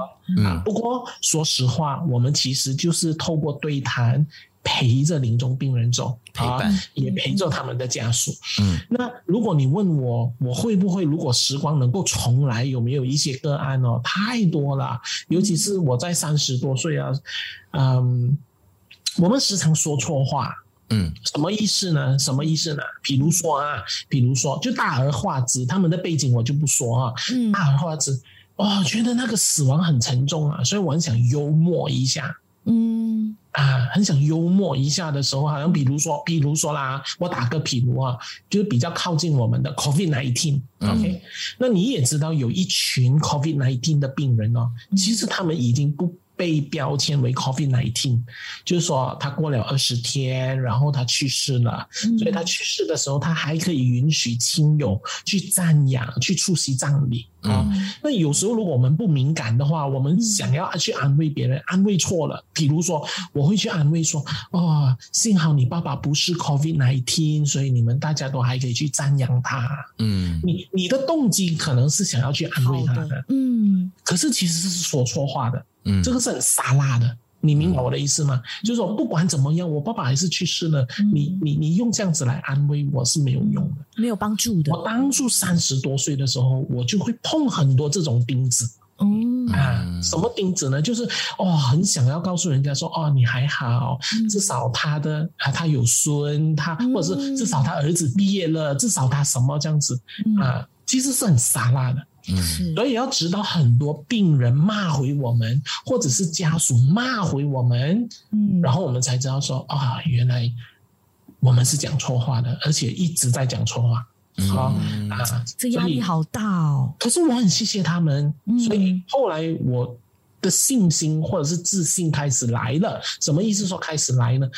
啊。不过说实话，我们其实就是透过对谈。陪着临终病人走，陪伴、啊、也陪着他们的家属。嗯，那如果你问我，我会不会如果时光能够重来，有没有一些个案哦？太多了，尤其是我在三十多岁啊，嗯，我们时常说错话，嗯，什么意思呢？什么意思呢？比如说啊，比如说，就大而化之，他们的背景我就不说啊，嗯，大而化之，哇，觉得那个死亡很沉重啊，所以我很想幽默一下，嗯。啊，很想幽默一下的时候，好像比如说，比如说啦，我打个比如啊，就是比较靠近我们的 COVID-19，OK，、okay? 嗯、那你也知道有一群 COVID-19 的病人哦，其实他们已经不被标签为 COVID-19，就是说他过了二十天，然后他去世了，嗯、所以他去世的时候，他还可以允许亲友去瞻仰、去出席葬礼。啊。嗯、那有时候如果我们不敏感的话，我们想要去安慰别人，安慰错了，比如说我会去安慰说：“哦，幸好你爸爸不是 COVID-19，所以你们大家都还可以去瞻仰他。”嗯，你你的动机可能是想要去安慰他的，的嗯，可是其实是说错话的。嗯，这个是很沙拉的，你明白我的意思吗？嗯、就是说，不管怎么样，我爸爸还是去世了，嗯、你你你用这样子来安慰我是没有用的，没有帮助的。我当初三十多岁的时候，我就会碰很多这种钉子。嗯啊，什么钉子呢？就是哦，很想要告诉人家说，哦，你还好，嗯、至少他的啊，他有孙，他或者是至少他儿子毕业了，至少他什么这样子啊，其实是很沙拉的。嗯，所以要直到很多病人骂回我们，或者是家属骂回我们，嗯，然后我们才知道说啊，原来我们是讲错话的，而且一直在讲错话，好、嗯、啊，这压力好大哦。可是我很谢谢他们，所以后来我的信心或者是自信开始来了。什么意思？说开始来呢？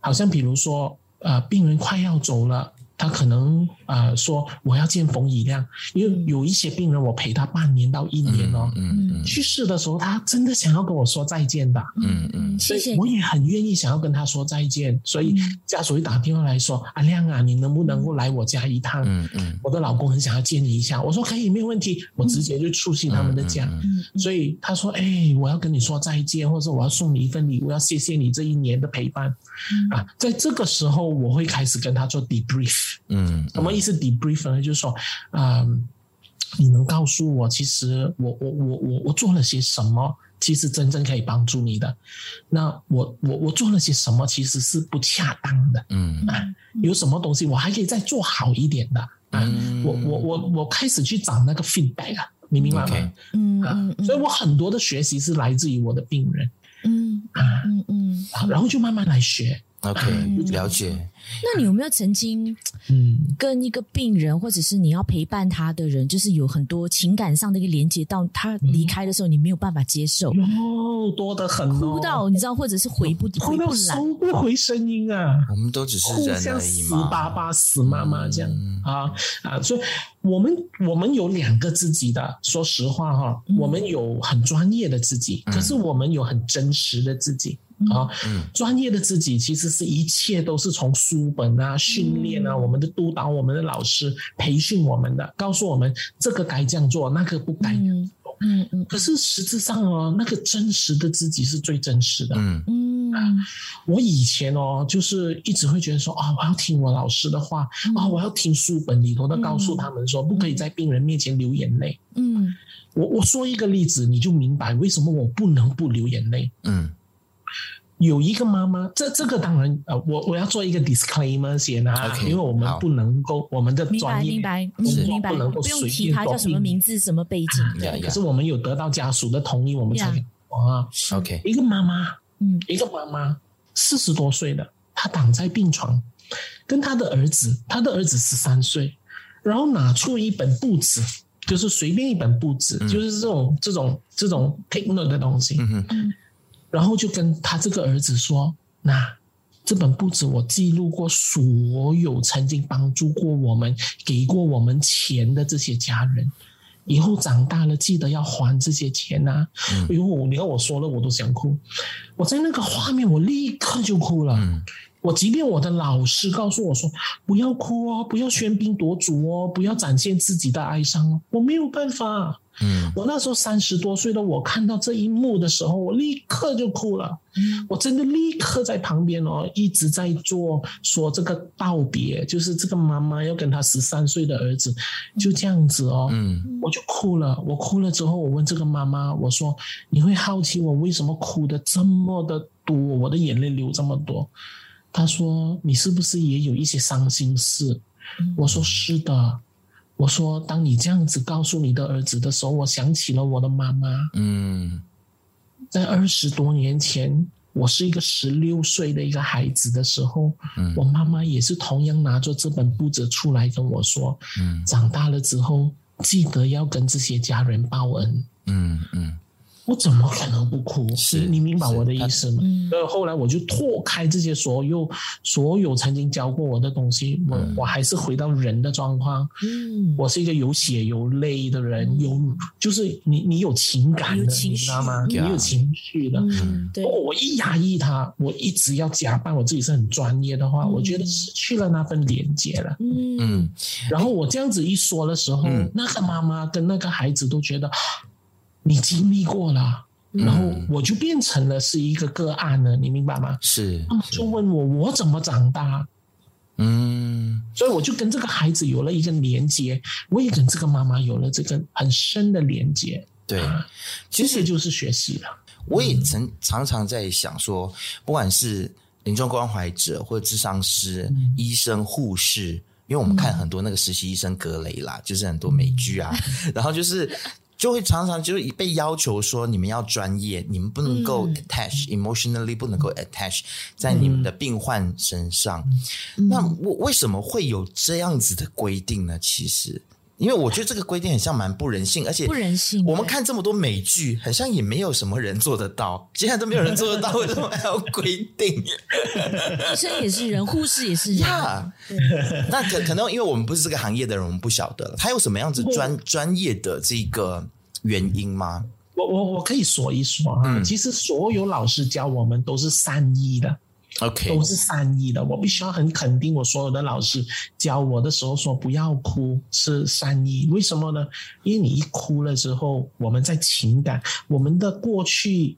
好像比如说，呃，病人快要走了。他可能啊、呃、说我要见冯以亮，因为有一些病人我陪他半年到一年哦，嗯嗯嗯、去世的时候他真的想要跟我说再见的，嗯嗯，所以我也很愿意想要跟他说再见，所以家属会打电话来说，阿亮啊，你能不能够来我家一趟？嗯嗯，我的老公很想要见你一下，我说可以，没有问题，我直接就出席他们的家，所以他说，哎，我要跟你说再见，或者我要送你一份礼物，要谢谢你这一年的陪伴，啊，在这个时候我会开始跟他做 debrief。嗯，什么意思？debrief 呢？就是说，嗯，你能告诉我，其实我我我我我做了些什么，其实真正可以帮助你的？那我我我做了些什么，其实是不恰当的？嗯啊，有什么东西我还可以再做好一点的？啊，嗯、我我我我开始去找那个 feedback 啊，你明白吗？Okay. 嗯啊，所以我很多的学习是来自于我的病人，嗯啊嗯嗯，然后就慢慢来学。OK，了解。那你有没有曾经，嗯，跟一个病人，或者是你要陪伴他的人，就是有很多情感上的一个连接，到他离开的时候，你没有办法接受，哦，多得很，哭到你知道，或者是回不回不来，收不回声音啊。我们都只是人而已嘛，死爸爸、死妈妈这样。啊啊！所以，我们我们有两个自己的，说实话哈，我们有很专业的自己，可是我们有很真实的自己。啊，嗯，专业的自己其实是一切都是从书本啊、训练啊、我们的督导、我们的老师培训我们的，告诉我们这个该这样做，那个不该嗯。嗯嗯。可是实质上哦，那个真实的自己是最真实的。嗯嗯。嗯，我以前哦，就是一直会觉得说啊、哦，我要听我老师的话啊、嗯哦，我要听书本里头的，告诉他们说，不可以在病人面前流眼泪。嗯，我我说一个例子，你就明白为什么我不能不流眼泪。嗯。有一个妈妈，这这个当然呃，我我要做一个 disclaimer 先啊，okay, 因为我们不能够我们的专业明白不能够不用提他叫什么名字、什么背景。Yeah, yeah. 可是我们有得到家属的同意，我们才啊。OK，一个妈妈，嗯，一个妈妈四十多岁的，她躺在病床，跟她的儿子，她的儿子十三岁，然后拿出一本簿子，就是随便一本簿子，嗯、就是这种这种这种 take note 的东西。嗯哼，然后就跟他这个儿子说。那这本簿子我记录过所有曾经帮助过我们、给过我们钱的这些家人，以后长大了记得要还这些钱呐、啊。嗯、哎呦，你看我说了我都想哭，我在那个画面我立刻就哭了。嗯、我即便我的老师告诉我说不要哭哦，不要喧宾夺主哦，不要展现自己的哀伤哦，我没有办法。嗯，我那时候三十多岁的我看到这一幕的时候，我立刻就哭了。嗯，我真的立刻在旁边哦，一直在做说这个道别，就是这个妈妈要跟她十三岁的儿子就这样子哦。嗯，我就哭了。我哭了之后，我问这个妈妈，我说：“你会好奇我为什么哭的这么的多？我的眼泪流这么多？”她说：“你是不是也有一些伤心事？”我说：“是的。”我说：“当你这样子告诉你的儿子的时候，我想起了我的妈妈。嗯，在二十多年前，我是一个十六岁的一个孩子的时候，嗯，我妈妈也是同样拿着这本簿子出来跟我说，嗯，长大了之后记得要跟这些家人报恩。嗯嗯。我怎么可能不哭？是你明白我的意思吗？呃，后来我就拓开这些所有所有曾经教过我的东西，我、嗯、我还是回到人的状况。嗯，我是一个有血有泪的人，有就是你你有情感的，你知道吗？你有情绪的。嗯，对。我一压抑他，我一直要假扮我自己是很专业的话，嗯、我觉得失去了那份连接了。嗯嗯。然后我这样子一说的时候，嗯、那个妈妈跟那个孩子都觉得。你经历过了，然后我就变成了是一个个案了，你明白吗？是，就问我我怎么长大？嗯，所以我就跟这个孩子有了一个连接，我也跟这个妈妈有了这个很深的连接。对，啊、其实就是学习了。我也曾常常在想说，不管是临终关怀者或者智商师、嗯、医生、护士，因为我们看很多那个实习医生格雷啦，嗯、就是很多美剧啊，然后就是。就会常常就是被要求说，你们要专业，你们不能够 attach、嗯、emotionally，不能够 attach 在你们的病患身上。嗯、那我为什么会有这样子的规定呢？其实，因为我觉得这个规定很像蛮不人性，而且不人性。我们看这么多美剧，好像也没有什么人做得到，现在都没有人做得到，为什么还要规定？医生也是人，护士也是人。呀，那可可能因为我们不是这个行业的人，我们不晓得了。他有什么样子专专业的这个？原因吗？我我我可以说一说啊，嗯、其实所有老师教我们都是善意的，OK，都是善意的。我必须要很肯定，我所有的老师教我的时候说不要哭是善意。为什么呢？因为你一哭了之后，我们在情感，我们的过去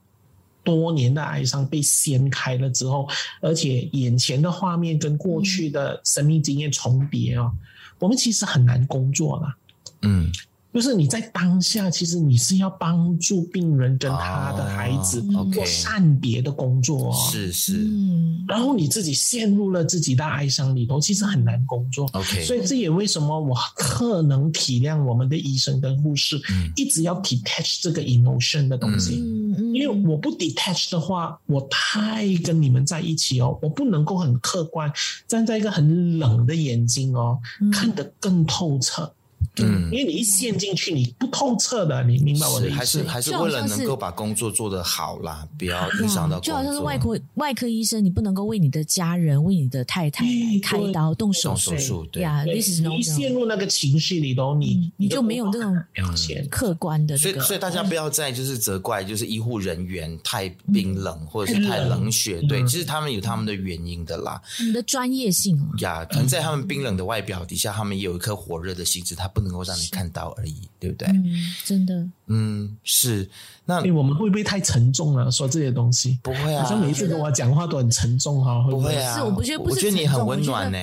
多年的哀伤被掀开了之后，而且眼前的画面跟过去的生命经验重叠哦，嗯、我们其实很难工作了。嗯。就是你在当下，其实你是要帮助病人跟他的孩子做善别的工作，哦，是是，嗯，然后你自己陷入了自己的哀伤里头，其实很难工作。OK，所以这也为什么我特能体谅我们的医生跟护士，一直要 detach 这个 emotion 的东西，嗯，因为我不 detach 的话，我太跟你们在一起哦，我不能够很客观站在一个很冷的眼睛哦，看得更透彻。嗯，因为你一陷进去，你不透彻的，你明白我的意思？还是还是为了能够把工作做得好啦，不要影响到工作。就好像是外科外科医生，你不能够为你的家人、为你的太太开刀、动手术。对呀，你一陷入那个情绪里头，你你就没有那种表现客观的。所以，所以大家不要再就是责怪，就是医护人员太冰冷或者是太冷血。对，其实他们有他们的原因的啦。你的专业性呀，可能在他们冰冷的外表底下，他们也有一颗火热的心智，他不。能够让你看到而已，对不对？嗯，真的，嗯，是。那哎，我们会不会太沉重了？说这些东西不会啊，好像每一次跟我讲话都很沉重哈，会不会啊？是，我不觉得不是，我觉得你很温暖呢。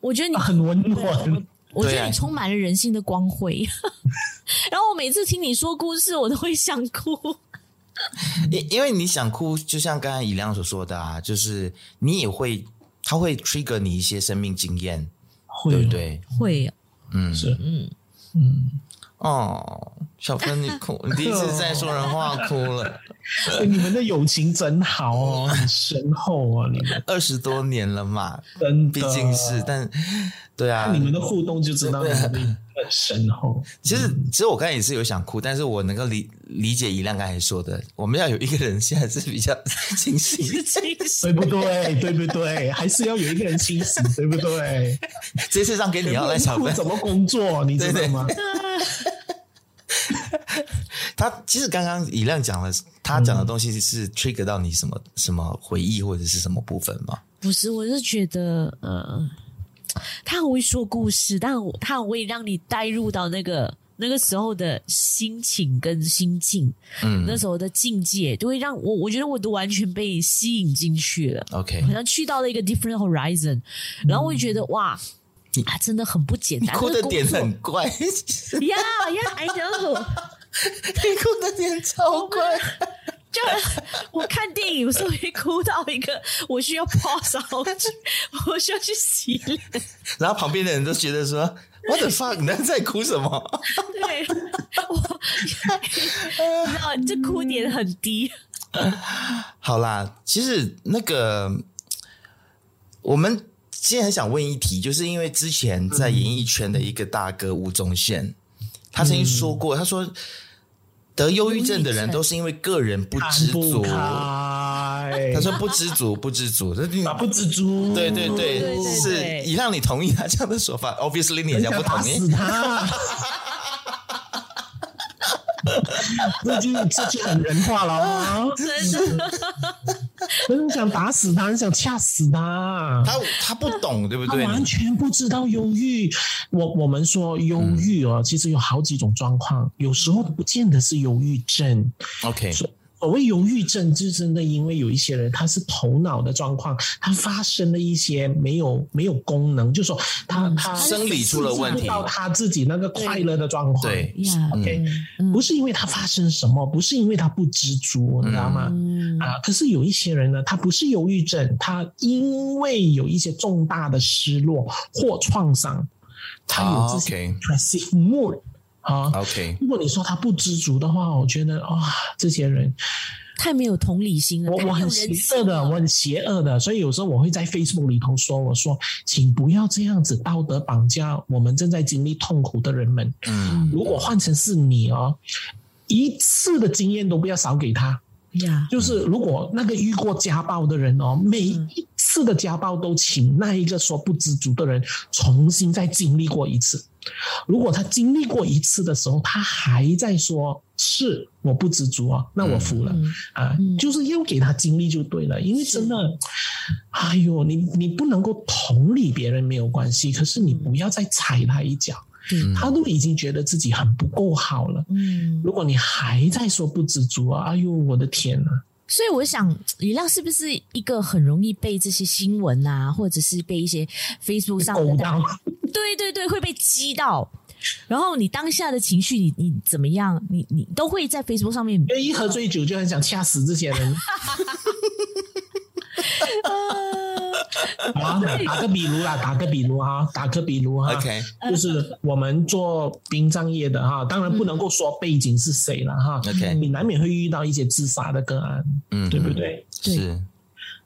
我觉得你很温暖，我觉得你充满了人性的光辉。然后我每次听你说故事，我都会想哭。因因为你想哭，就像刚才以亮所说的啊，就是你也会，他会 trigger 你一些生命经验，会对不对？会，嗯，是，嗯嗯。哦，小芬，你哭，你第一次在说人话哭了。你们的友情真好哦，很深厚啊！你们二十多年了嘛，毕竟是，但对啊，你们的互动就知道你们很深厚。其实，其实我刚才也是有想哭，但是我能够理理解一亮刚才说的，我们要有一个人现在是比较 清醒，对不对？对不对？还是要有一个人清醒，对不对？这次让给你要来小芬怎么工作，你知道吗？他其实刚刚以亮讲的，他讲的东西是 trigger 到你什么什么回忆或者是什么部分吗？不是，我是觉得，呃，他很会说故事，但他很会让你带入到那个那个时候的心情跟心境，嗯，那时候的境界，就会让我我觉得我都完全被吸引进去了。OK，好像去到了一个 different horizon，然后我就觉得、嗯、哇。啊，真的很不简单。哭的点很怪。呀呀，I know。你哭的点超怪。就我看电影有时候会哭到一个，我需要 pause 我需要去洗脸。然后旁边的人都觉得说：“What the fuck？你在哭什么？”对，我，你知道，这哭点很低。好啦，其实那个我们。今天很想问一题，就是因为之前在演艺圈的一个大哥吴宗宪，他曾经说过，他说得忧郁症的人都是因为个人不知足。他说不知足，不知足，他不知足。对对对，是以让你同意他这样的说法，obviously 你也不同意。这 就这就很人话了啊！真的，很想打死他，很想掐死他。他他不懂，对不对？他完全不知道忧郁。我我们说忧郁哦，其实有好几种状况，有时候不见得是忧郁症。OK。所谓忧郁症，就真的因为有一些人他是头脑的状况，他发生了一些没有没有功能，就是说他他生理出了问题，到他自己那个快乐的状况。对，OK，不是因为他发生什么，不是因为他不知足，你知道吗？啊，可是有一些人呢，他不是忧郁症，他因为有一些重大的失落或创伤，他有这些 depressive mood。啊，OK。如果你说他不知足的话，我觉得哇，这些人太没有同理心了。我我很邪恶的，我很邪恶的，所以有时候我会在 Facebook 里头说：“我说，请不要这样子道德绑架我们正在经历痛苦的人们。嗯，如果换成是你哦，一次的经验都不要少给他。呀，就是如果那个遇过家暴的人哦，每一次的家暴都请那一个说不知足的人重新再经历过一次。”如果他经历过一次的时候，他还在说是我不知足啊，那我服了、嗯、啊，就是要给他经历就对了，因为真的，哎呦，你你不能够同理别人没有关系，可是你不要再踩他一脚，嗯、他都已经觉得自己很不够好了，嗯，如果你还在说不知足啊，哎呦，我的天呐！所以我想，李亮是不是一个很容易被这些新闻啊，或者是被一些 Facebook 上的，对对对，会被激到，然后你当下的情绪，你你怎么样？你你都会在 Facebook 上面，一喝醉酒就很想掐死这些人。啊，打个比如啦，打个比如哈，打个比如哈，OK，就是我们做殡葬业的哈，当然不能够说背景是谁了哈，OK，你难免会遇到一些自杀的个案，嗯，对不对？是。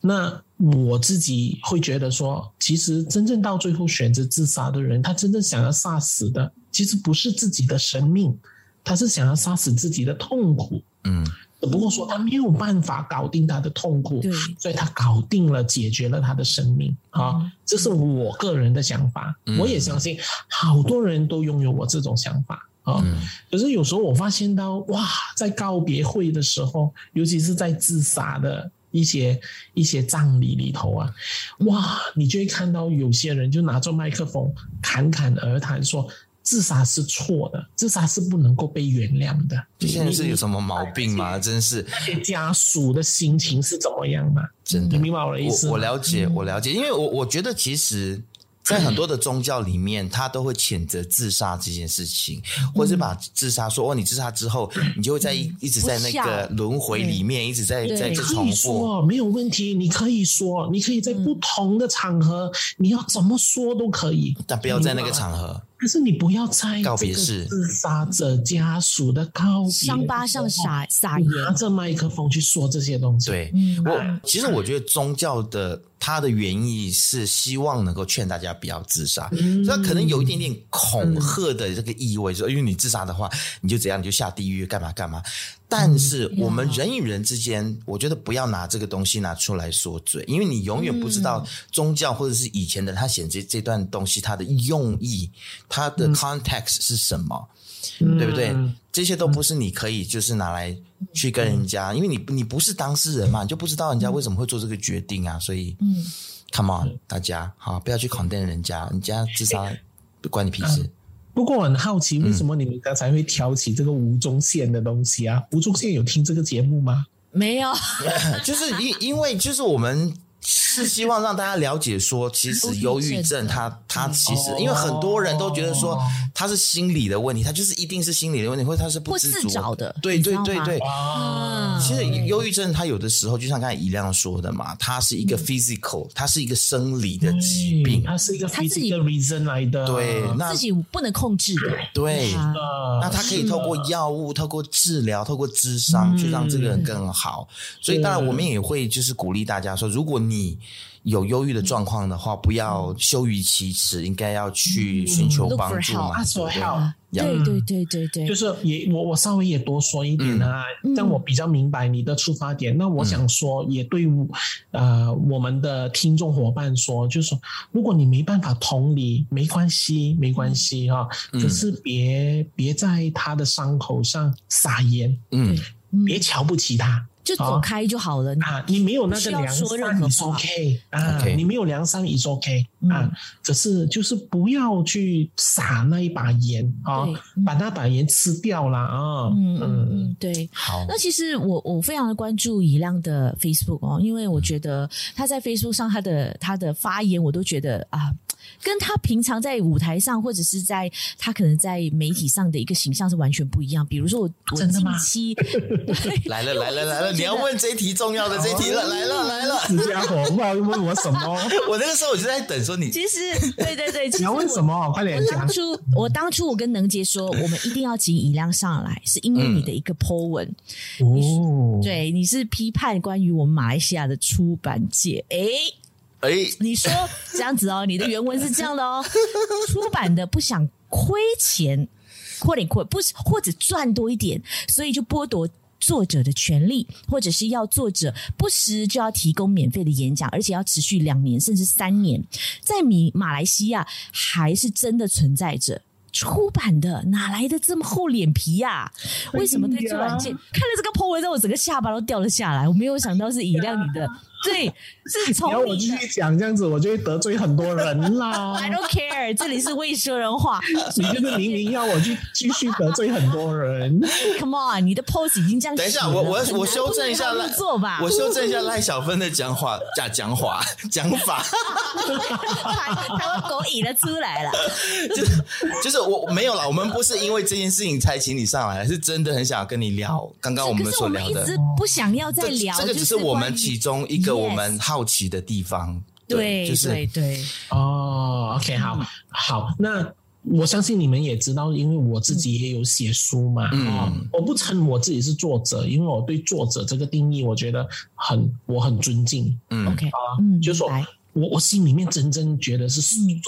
那我自己会觉得说，其实真正到最后选择自杀的人，他真正想要杀死的，其实不是自己的生命，他是想要杀死自己的痛苦，嗯。只不过说他没有办法搞定他的痛苦，所以他搞定了，解决了他的生命啊！嗯、这是我个人的想法，嗯、我也相信好多人都拥有我这种想法啊。嗯、可是有时候我发现到，哇，在告别会的时候，尤其是在自杀的一些一些葬礼里头啊，哇，你就会看到有些人就拿着麦克风侃侃而谈说。自杀是错的，自杀是不能够被原谅的。这现在是有什么毛病吗？真是那些家属的心情是怎么样吗？真的，你明白我的意思我？我了解，我了解，因为我我觉得其实。在很多的宗教里面，他都会谴责自杀这件事情，或者是把自杀说哦，你自杀之后，你就会在一一直在那个轮回里面，一直在在这重复。没有问题，你可以说，你可以在不同的场合，你要怎么说都可以，但不要在那个场合。可是你不要在告别式。自杀者家属的告别伤疤上撒撒盐，拿着麦克风去说这些东西。对，我其实我觉得宗教的它的原意是希望能够劝大家不要自杀，嗯、所以可能有一点点恐吓的这个意味，说、嗯、因为你自杀的话，你就怎样，你就下地狱干嘛干嘛。但是我们人与人之间，嗯、我觉得不要拿这个东西拿出来说嘴，因为你永远不知道宗教或者是以前的他写这这段东西它的用意，它的 context 是什么，嗯、对不对？这些都不是你可以就是拿来去跟人家，因为你你不是当事人嘛，你就不知道人家为什么会做这个决定啊。所以，嗯，come on，大家好，不要去 condemn 人家，人家自杀不关你屁事。嗯不过我很好奇，为什么你们刚才会挑起这个吴宗宪的东西啊？吴宗宪有听这个节目吗？没有，就是因因为就是我们。是希望让大家了解说，其实忧郁症它它其实，因为很多人都觉得说他是心理的问题，他就是一定是心理的问题，或者他是不自主的。对对对对，其实忧郁症它有的时候就像刚才怡亮说的嘛，它是一个 physical，它是一个生理的疾病，它是一个 physical reason 来的。对，那自己不能控制的。对，那他可以透过药物、透过治疗、透过智商去让这个人更好。所以当然我们也会就是鼓励大家说，如果你你有忧郁的状况的话，不要羞于启齿，应该要去寻求帮助嘛。对对？对对对，就是也我我稍微也多说一点啊，让我比较明白你的出发点。那我想说，也对呃我们的听众伙伴说，就是说，如果你没办法同理，没关系，没关系哈，可是别别在他的伤口上撒盐，嗯，别瞧不起他。就走开就好了啊！你没有那个良善，is OK 啊！你没有良善，is OK 啊！只是就是不要去撒那一把盐啊，把那把盐吃掉了啊！嗯嗯嗯，对。好，那其实我我非常的关注怡亮的 Facebook 哦，因为我觉得他在 Facebook 上他的他的发言，我都觉得啊。跟他平常在舞台上，或者是在他可能在媒体上的一个形象是完全不一样。比如说我，我近期来了来了来了，你要问这一题重要的这一题了，来了来了，死家伙，不知道问我什么？我那个时候我就在等说你，其实对对对，你要问什么？快点讲。当初我当初我跟能杰说，我们一定要请以亮上来，是因为你的一个 po 文哦，对，你是批判关于我们马来西亚的出版界，诶。哎，你说这样子哦，你的原文是这样的哦，出版的不想亏钱，或点亏不或者赚多一点，所以就剥夺作者的权利，或者是要作者不时就要提供免费的演讲，而且要持续两年甚至三年，在米马来西亚还是真的存在着。出版的哪来的这么厚脸皮呀、啊？为什么对出版界看了这个 po 文，让我整个下巴都掉了下来？我没有想到是以亮你的，对，是从你的。我继续讲这样子，我就会得罪很多人啦。I don't care，这里是未说人话。你就是明明要我去继续得罪很多人。Come on，你的 pose 已经这样。等一下，我我我修正一下赖，我修正一下赖小芬的讲话讲讲话 讲法。他们狗引了出来了，就是就是。我没有啦，我们不是因为这件事情才请你上来，是真的很想要跟你聊。刚刚我们所聊的，一直不想要再聊，这个只是我们其中一个我们好奇的地方。对，就是对对。哦，OK，好，好。那我相信你们也知道，因为我自己也有写书嘛。嗯，我不称我自己是作者，因为我对作者这个定义，我觉得很我很尊敬。嗯，OK，啊，嗯，就说。我我心里面真正觉得是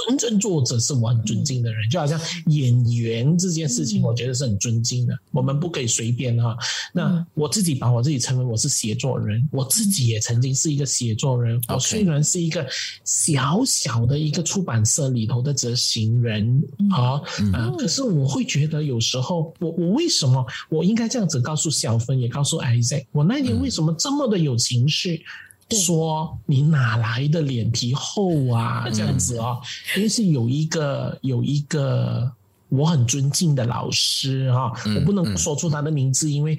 真正作者是我很尊敬的人，就好像演员这件事情，我觉得是很尊敬的。我们不可以随便哈。那我自己把我自己称为我是写作人，我自己也曾经是一个写作人。我虽然是一个小小的一个出版社里头的执行人啊啊，可是我会觉得有时候我我为什么我应该这样子告诉小芬，也告诉 Isaac，我那天为什么这么的有情绪？说你哪来的脸皮厚啊？这样子哦，因为是有一个有一个我很尊敬的老师哈，嗯我不能说出他的名字，因为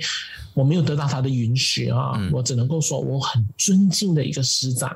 我没有得到他的允许啊，嗯我只能够说我很尊敬的一个师长。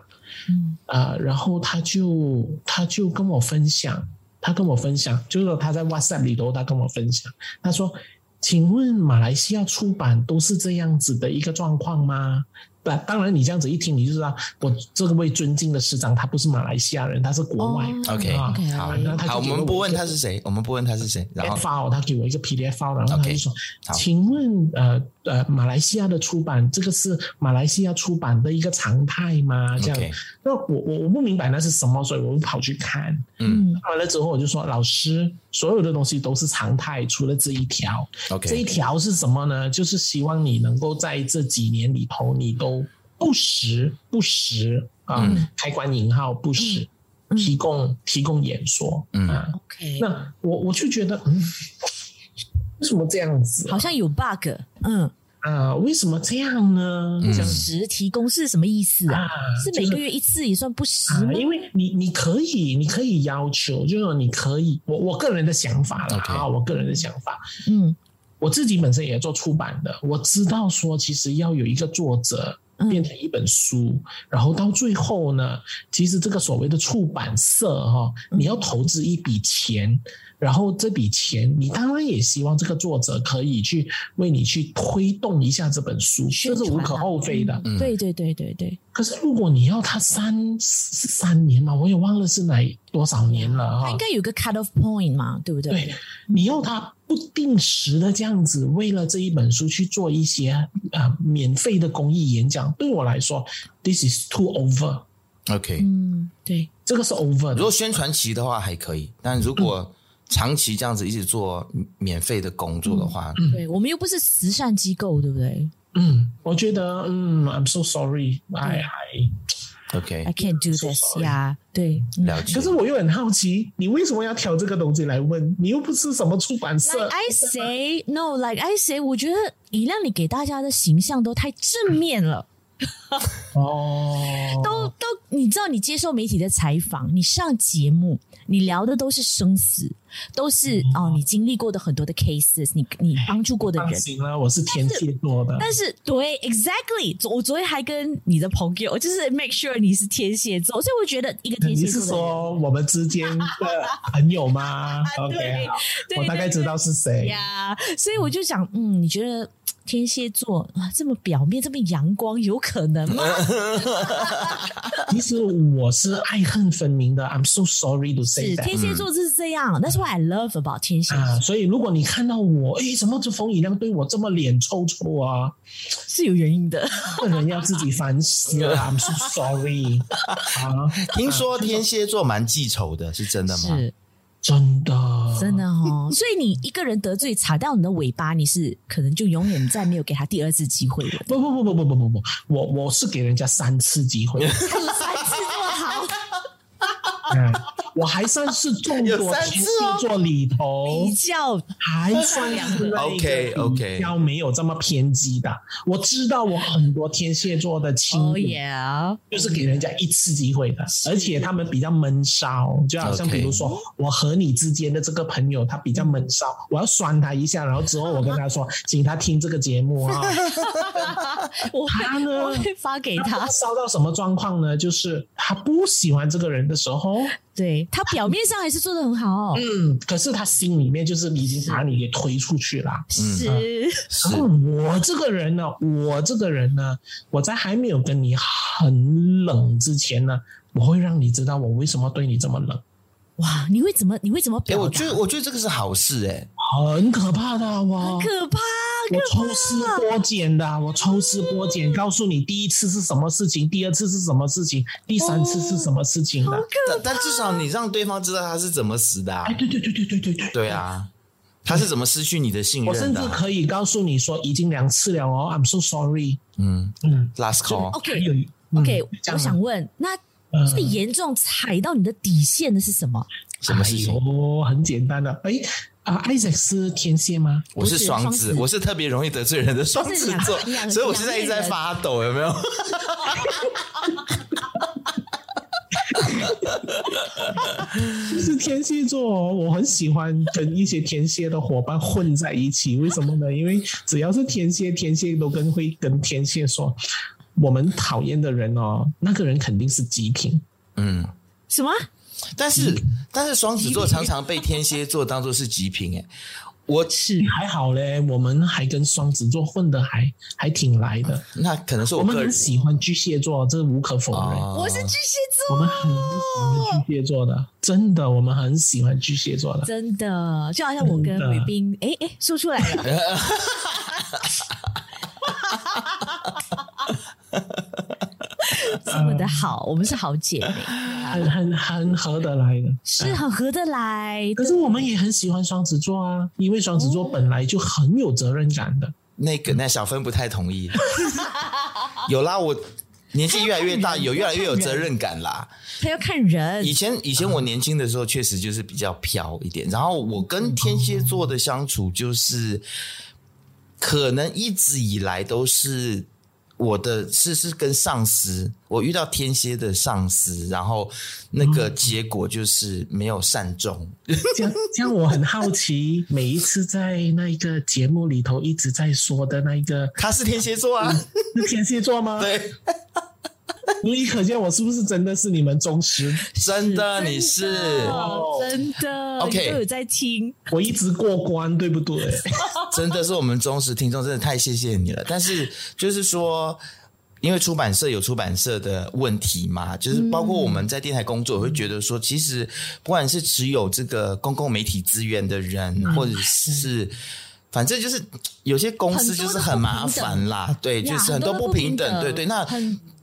嗯啊、然后他就他就跟我分享，他跟我分享，就是说他在 WhatsApp 里头，他跟我分享，他说：“请问马来西亚出版都是这样子的一个状况吗？”当当然，你这样子一听，你就知道我这位尊敬的师长，他不是马来西亚人，他是国外。哦。OK，好那他好，我们不问他是谁，我们不问他是谁，然后 file，他给我一个 PDF file，然后他就说：“请问，呃呃，马来西亚的出版，这个是马来西亚出版的一个常态吗？”这样那我我我不明白那是什么，所以我就跑去看。嗯看完了之后，我就说：“老师，所有的东西都是常态，除了这一条。这一条是什么呢？就是希望你能够在这几年里头，你都不时不时啊，嗯开关引号不时、嗯提供提供演说。嗯啊，，OK，那我我就觉得，嗯，为什么这样子？好像有 bug，嗯，啊，为什么这样呢？嗯这样不实提供是什么意思啊？啊，是每个月一次也算不实啊，因为你你可以，你可以要求，就是说你可以，我我个人的想法啦啊，我个人的想法，嗯。我自己本身也做出版的，我知道说其实要有一个作者嗯。变成一本书，然后到最后呢，其实这个所谓的出版社哈、嗯。你要投资一笔钱，然后这笔钱你当然也希望这个作者可以去为你去推动一下这本书，这是无可厚非的。嗯对对对对对，可是如果你要他三三年嘛，我也忘了是哪多少年了哈它应。该有个 cut off point 嘛，对不对？对，你要他不定时的这样子，为了这一本书去做一些啊、呃免费的公益演讲，对我来说，this is too over，OK，嗯，对，这个是 over。如果宣传期的话还可以，但如果长期这样子一直做免费的工作的话，对我们又不是慈善机构，对不对嗯，我觉得，嗯，I'm so sorry，I I。OK，？I can't do this sorry 呀，对，嗯了解可。是我又很好奇，你为什么要挑这个东西来问？你又不是什么出版社 Like。I say no, like I say，我觉得以亮你给大家的形象都太正面了，哦，都都，你知道你接受媒体的采访，你上节目，你聊的都是生死，都是哦，你经历过的很多的 cases，你你帮助过的人。放心了，我是天蝎座的。但是对，exactly，我昨天还跟你的朋友，就是 make sure 你是天蝎座，所以我觉得一个天蝎座你是说我们之间的 朋友吗？OK，我大概知道是谁。呀所以我就想，嗯，你觉得天蝎座啊这么表面这么阳光，有可能吗？其实我是爱恨分明的，I'm so sorry to say 是 that。天蝎座就是这样，That's what I love about 天蝎啊，所以如果你看到我，诶，怎么这冯以亮对我这么脸臭臭啊？是有原因的。个人要自己反思啊，I'm so sorry 啊，听说天蝎座蛮记仇的，是真的吗？是真的，真的哦，所以你一个人得罪踩到你的尾巴，你是可能就永远再没有给他第二次机会了。不不不不不不不不，我我是给人家三次机会，三次这么好，嗯，我还算是众有多天蝎座里头比较还算是那一 OK，OK 个比较没有这么偏激的。我知道我很多天蝎座的亲就是给人家一次机会的，而且他们比较闷骚，就好像 OK 比如说我和你之间的这个朋友，他比较闷骚，我要酸他一下，然后之后我跟他说，请他听这个节目啊。我他呢我会发给他他。烧到什么状况呢？就是他不喜欢这个人的时候，对他表面上还是做得很好，嗯，可是他心里面就是已经把你给推出去了。是然后我这个人呢，我这个人呢，我在还没有跟你很冷之前呢，我会让你知道我为什么对你这么冷，哇！你会怎么？你会怎么哎，表达？我觉得我觉得这个是好事，哎，很可怕的哇！可怕，我抽丝剥茧的，我抽丝剥茧，告诉你第一次是什么事情，第二次是什么事情，第三次是什么事情的。但但至少你让对方知道他是怎么死的啊哎，，对对对对对对对，对啊，他是怎么失去你的信我甚任的啊？至可以告诉你说已经两次了哦，I'm so sorry。嗯嗯，last 一 OK，嗯这样啊我想问，那嗯最严重踩到你的底线的是什么？什么事情？哎很简单的，哎啊，Isaac 是天蝎吗？我是双子，我是特别容易得罪人的双子座所以我现在一直在发抖，有没有？就是天蝎座，我很喜欢跟一些天蝎的伙伴混在一起。为什么呢？因为只要是天蝎，天蝎都跟会跟天蝎说，我们讨厌的人哦，那个人肯定是极品。嗯，什么？但是但是双子座常常被天蝎座当做是极品哎。我是还好嘞，我们还跟双子座混的还还挺来的。那可能是我，我们很喜欢巨蟹座，这无可否认。哦、我是巨蟹座，我们很喜欢巨蟹座的，真的，我们很喜欢巨蟹座的，真的，就好像我跟吕冰，哎哎，说出来了。这么的好，我们是好姐妹，很很很合得来的，是很合得来。可是我们也很喜欢双子座啊，因为双子座本来就很有责任感的。那个那小芬不太同意。有啦，我年纪越来越大，有越来越有责任感啦。他要看人。以前以前我年轻的时候，确实就是比较飘一点。然后我跟天蝎座的相处，就是可能一直以来都是。我的是是跟上司，我遇到天蝎的上司，然后那个结果就是没有善终。嗯、这样这样，我很好奇，每一次在那一个节目里头一直在说的那一个，他是天蝎座啊？是天蝎座吗？对。所以可见我是不是真的是你们忠实？真的，你是真的。OK，都有在听，我一直过关，对不对？真的是我们忠实听众，真的太谢谢你了。但是就是说，因为出版社有出版社的问题嘛，就是包括我们在电台工作，我会觉得说，其实不管是持有这个公共媒体资源的人，或者是。反正就是有些公司就是很麻烦啦，对，就是很多不平等，对对。那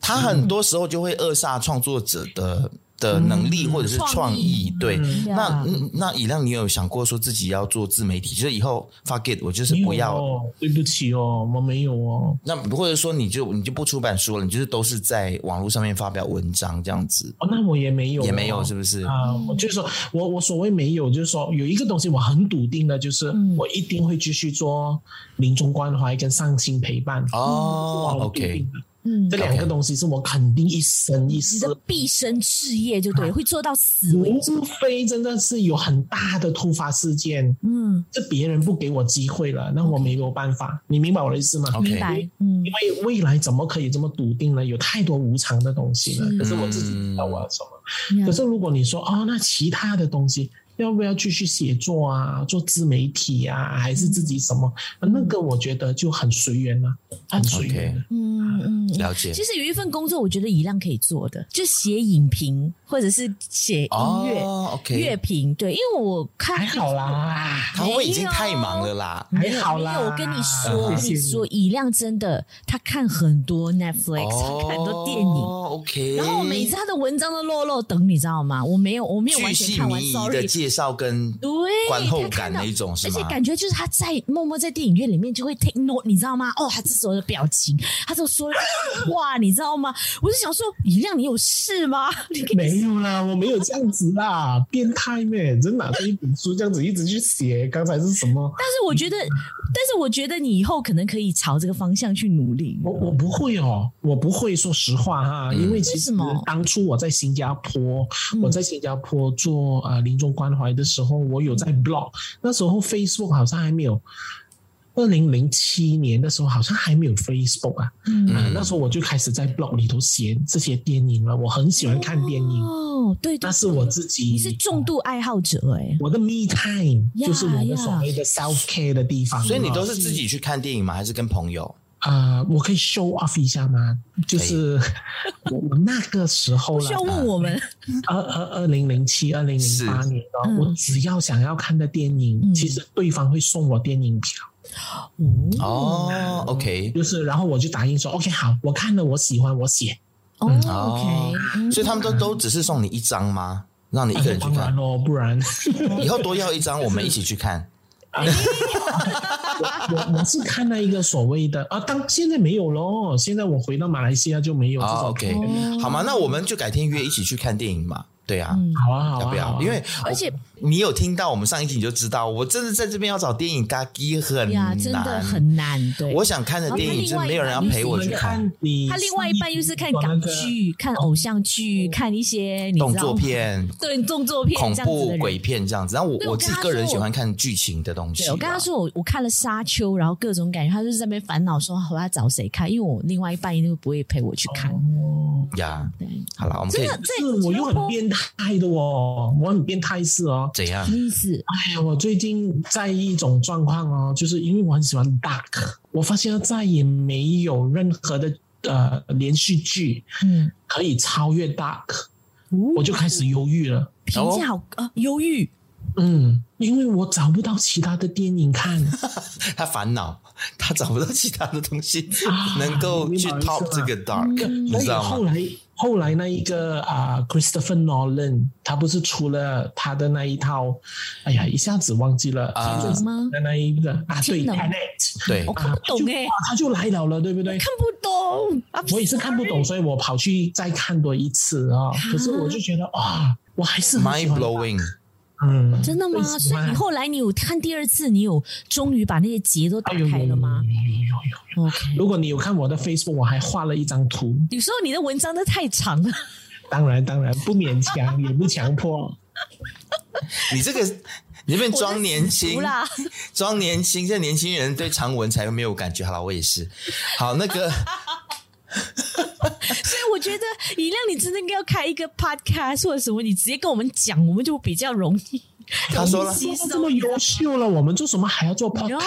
他很多时候就会扼杀创作者的。的能力或者是创意，对，那那以亮，你有想过说自己要做自媒体，就是以后 fuck it，我就是不要。对不起哦，我没有哦。那或者说你就你就不出版书了，你就是都是在网络上面发表文章这样子。哦，那我也没有，也没有，是不是？啊，我就是说我我所谓没有，就是说有一个东西我很笃定的，就是我一定会继续做临终关怀跟上心陪伴。哦，OK。嗯，这两个东西是我肯定一生一世的毕生事业，就对，会做到死为止。除非真的是有很大的突发事件，嗯，是别人不给我机会了，那我没有办法。你明白我的意思吗？明白。嗯，因为未来怎么可以这么笃定呢？有太多无常的东西了。可是我自己知道我要什么。可是如果你说哦，那其他的东西。要不要继续写作啊？做自媒体啊？还是自己什么？嗯、那个我觉得就很随缘了，很随缘。Okay. 嗯嗯，了解。其实有一份工作，我觉得一亮可以做的，就写影评或者是写音乐、乐评。对，因为我看还好啦，他会已经太忙了啦，还好啦。我跟你说，我跟你说，以亮真的他看很多 Netflix，、哦、他看很多电影。OK。然后每次他的文章都落落等，你知道吗？我没有，我没有完全看完。Sorry。介绍跟对观后感那一种是吗？而且感觉就是他在默默在电影院里面就会 take note，你知道吗？哦，他这时候的表情，他就说 哇，你知道吗？我就想说，以亮，你有事吗？你没有啦，我没有这样子啦，变态咩？真拿着一本书这样子一直去写，刚才是什么？但是我觉得，但是我觉得你以后可能可以朝这个方向去努力。我我不会哦，我不会说实话哈，因为其实当初我在新加坡，我在新加坡做呃临终关怀的时候。时候我有在 blog，那时候 Facebook 好像还没有。二零零七年的时候好像还没有 Facebook 啊，嗯，嗯，那时候我就开始在 blog 里头写这些电影了。我很喜欢看电影哦，对，那是我自己，你是重度爱好者哎。我的 me time 就是我的所谓的 self care 的地方。所以你都是自己去看电影吗？还是跟朋友？啊、呃，我可以 show off 一下吗？就是 我那个时候了，需要问我们。二二二零零七、二零零八年哦，嗯、我只要想要看的电影，嗯、其实对方会送我电影票。哦，OK，就是然后我就答应说，OK，好，我看了，我喜欢，我写。哦，OK，所以他们都都只是送你一张吗？让你一个人去看？当然哦，不然 以后多要一张，我们一起去看。我我是看了一个所谓的啊，当现在没有咯，现在我回到马来西亚就没有这种。Oh, OK，好吗？那我们就改天约一起去看电影嘛。对啊，好啊，好啊，要不要？因为而且你有听到我们上一集你就知道，我真的在这边要找电影嘎机很难，真的很难。对，我想看的电影，是没有人要陪我去看。他另外一半又是看港剧、看偶像剧、看一些动作片，对动作片、恐怖鬼片这样子。然后我我自己个人喜欢看剧情的东西。我跟他说，我我看了《沙丘》，然后各种感觉，他就是在那边烦恼说我要找谁看，因为我另外一半一定不会陪我去看。呀，对，好了，我们可以。这我又很变态的哦，我很变态是哦。怎样？意思？哎呀，我最近在一种状况哦，就是因为我很喜欢 Dark，我发现再也没有任何的呃连续剧，嗯，可以超越 Dark，我就开始犹豫了。评价好啊，犹豫。嗯，因为我找不到其他的电影看，他烦恼，他找不到其他的东西能够去 top 这个 Dark，你知道吗？后来。后来那一个啊、呃、，Christopher Nolan，他不是出了他的那一套，哎呀，一下子忘记了啊，什么的那一个啊，对，Tenet，对，我看不懂哎，他就来了了，对不对？看不懂，我也是看不懂，所以我跑去再看多一次啊。可是我就觉得啊，我还是 mind blowing。嗯，真的吗？所以你后来你有看第二次，你有终于把那些结都打开了吗？有有有有有。OK，如果你有看我的 Facebook，我还画了一张图。有时候你的文章都太长了。当然当然，不勉强也不强迫。你这个你这边装年轻，装年轻，这年轻人对长文才没有感觉。好了，我也是。好，那个。所以我觉得以亮，你真的应该要开一个 podcast 或者什么，你直接跟我们讲，我们就比较容易。他说了，这么优秀了，我们做什么还要做 podcast？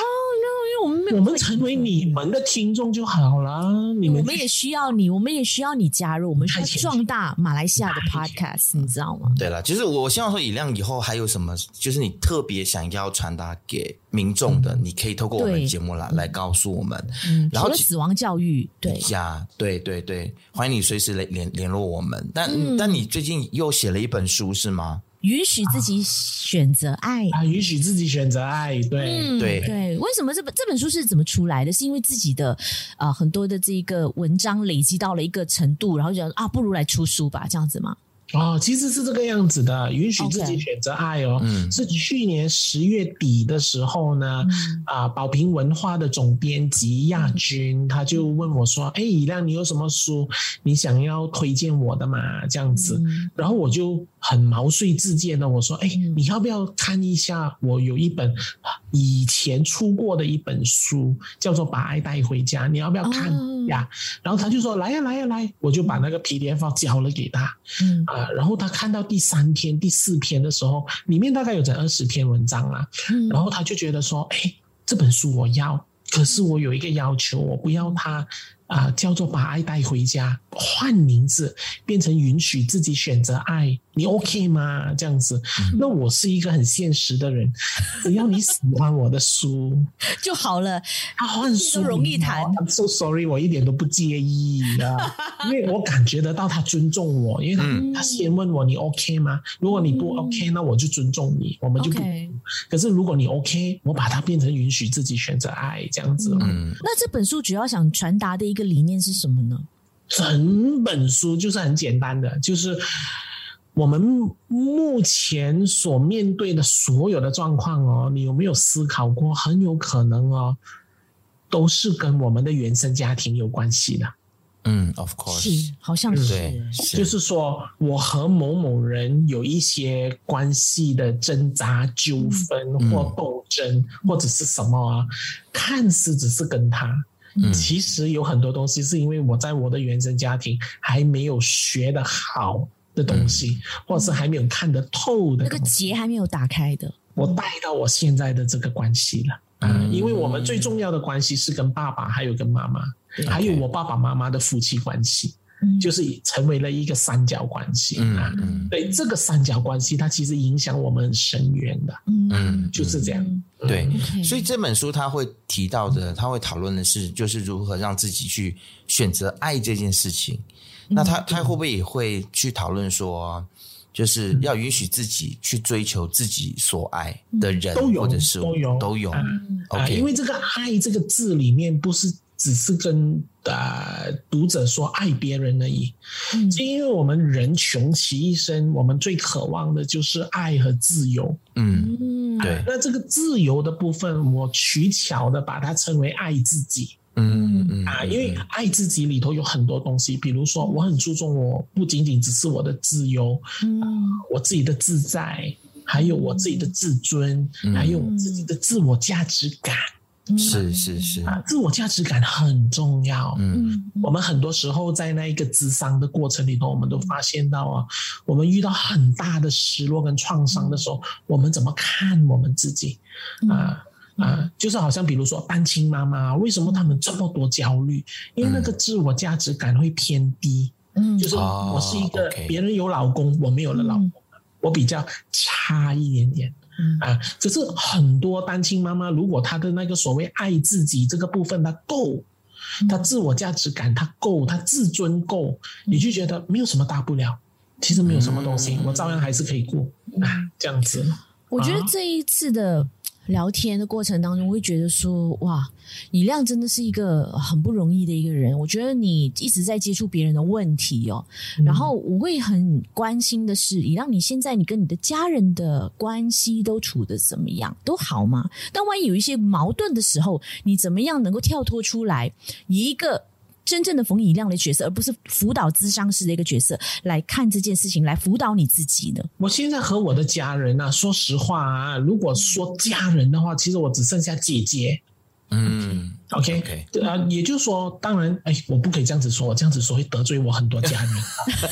我们我们成为你们的听众就好了。你们我们也需要你，我们也需要你加入，我们需要壮大马来西亚的 podcast，你知道吗？对了，其实我希望说以亮以后还有什么，就是你特别想要传达给民众的，你可以透过我们节目来来告诉我们。嗯，然后死亡教育，对呀，对对对，欢迎你随时联联联络我们。但但你最近又写了一本书是吗？允许自己选择爱啊！允许自己选择爱，对、嗯、对对。为什么这本这本书是怎么出来的？是因为自己的啊、呃、很多的这个文章累积到了一个程度，然后觉得啊，不如来出书吧，这样子吗？哦，其实是这个样子的，允许自己选择爱哦。Okay. 是去年十月底的时候呢，嗯、啊，宝瓶文化的总编辑亚军、嗯、他就问我说：“哎，以亮，你有什么书你想要推荐我的嘛？”这样子，嗯、然后我就很毛遂自荐的我说：“哎，你要不要看一下？我有一本以前出过的一本书，叫做《把爱带回家》，你要不要看呀？”哦、然后他就说：“来呀，来呀，来！”我就把那个 PDF 交了给他。嗯。啊，然后他看到第三篇、第四篇的时候，里面大概有整二十篇文章啊，嗯、然后他就觉得说，哎，这本书我要，可是我有一个要求，我不要它。啊、呃，叫做把爱带回家，换名字变成允许自己选择爱，你 OK 吗？这样子，嗯、那我是一个很现实的人，只要你喜欢我的书就好了。他换书容易谈，I'm so sorry，我一点都不介意啊，因为我感觉得到他尊重我，因为他、嗯、他先问我你 OK 吗？如果你不 OK，那我就尊重你，我们就不。Okay. 可是如果你 OK，我把它变成允许自己选择爱这样子。嗯，那这本书主要想传达的一个理念是什么呢？整本书就是很简单的，就是我们目前所面对的所有的状况哦，你有没有思考过？很有可能哦，都是跟我们的原生家庭有关系的。嗯，of course，是，好像是，对，就是说我和某某人有一些关系的挣扎、纠纷或斗争，嗯、或者是什么啊？看似只是跟他。其实有很多东西是因为我在我的原生家庭还没有学的好的东西，嗯、或者是还没有看得透的，那个结还没有打开的，我带到我现在的这个关系了。嗯，因为我们最重要的关系是跟爸爸，还有跟妈妈，嗯、还有我爸爸妈妈的夫妻关系。就是成为了一个三角关系啊，嗯，对，这个三角关系，它其实影响我们很深远的，嗯，就是这样，对，所以这本书他会提到的，他会讨论的是，就是如何让自己去选择爱这件事情。那他他会不会也会去讨论说，就是要允许自己去追求自己所爱的人，或者是都有。都有，OK，因为这个爱这个字里面不是。只是跟呃读者说爱别人而已，嗯，就因为我们人穷其一生，我们最渴望的就是爱和自由。嗯，嗯，对，那这个自由的部分，我取巧的把它称为爱自己。嗯嗯啊，因为爱自己里头有很多东西，比如说我很注重我不仅仅只是我的自由，嗯，我自己的自在，还有我自己的自尊，嗯。还有我自己的自我价值感。是是是，啊，自我价值感很重要。嗯嗯，我们很多时候在那一个咨商的过程里头，我们都发现到啊，我们遇到很大的失落跟创伤的时候，我们怎么看我们自己啊？啊，就是好像比如说单亲妈妈，为什么他们这么多焦虑？因为那个自我价值感会偏低。嗯，就是我是一个别人有老公，我没有了老公，我比较差一点点。嗯。啊，可是很多单亲妈妈，如果她的那个所谓爱自己这个部分她够，她自我价值感她够，她自尊够，你就觉得没有什么大不了，其实没有什么东西，我照样还是可以过啊，这样子。我觉得这一次的聊天的过程当中，我会觉得说，哇，以亮真的是一个很不容易的一个人。我觉得你一直在接触别人的问题哦，然后我会很关心的是，以亮你现在你跟你的家人的关系都处的怎么样？都好吗？但万一有一些矛盾的时候，你怎么样能够跳脱出来，以一个真正的冯以亮的角色，而不是辅导咨商师的一个角色来看这件事情，来辅导你自己呢？我现在和我的家人啊，说实话啊，如果说家人的话，其实我只剩下姐姐。嗯 OK，OK 对啊，也就是说，当然，哎，我不可以这样子说，我这样子说会得罪我很多家人。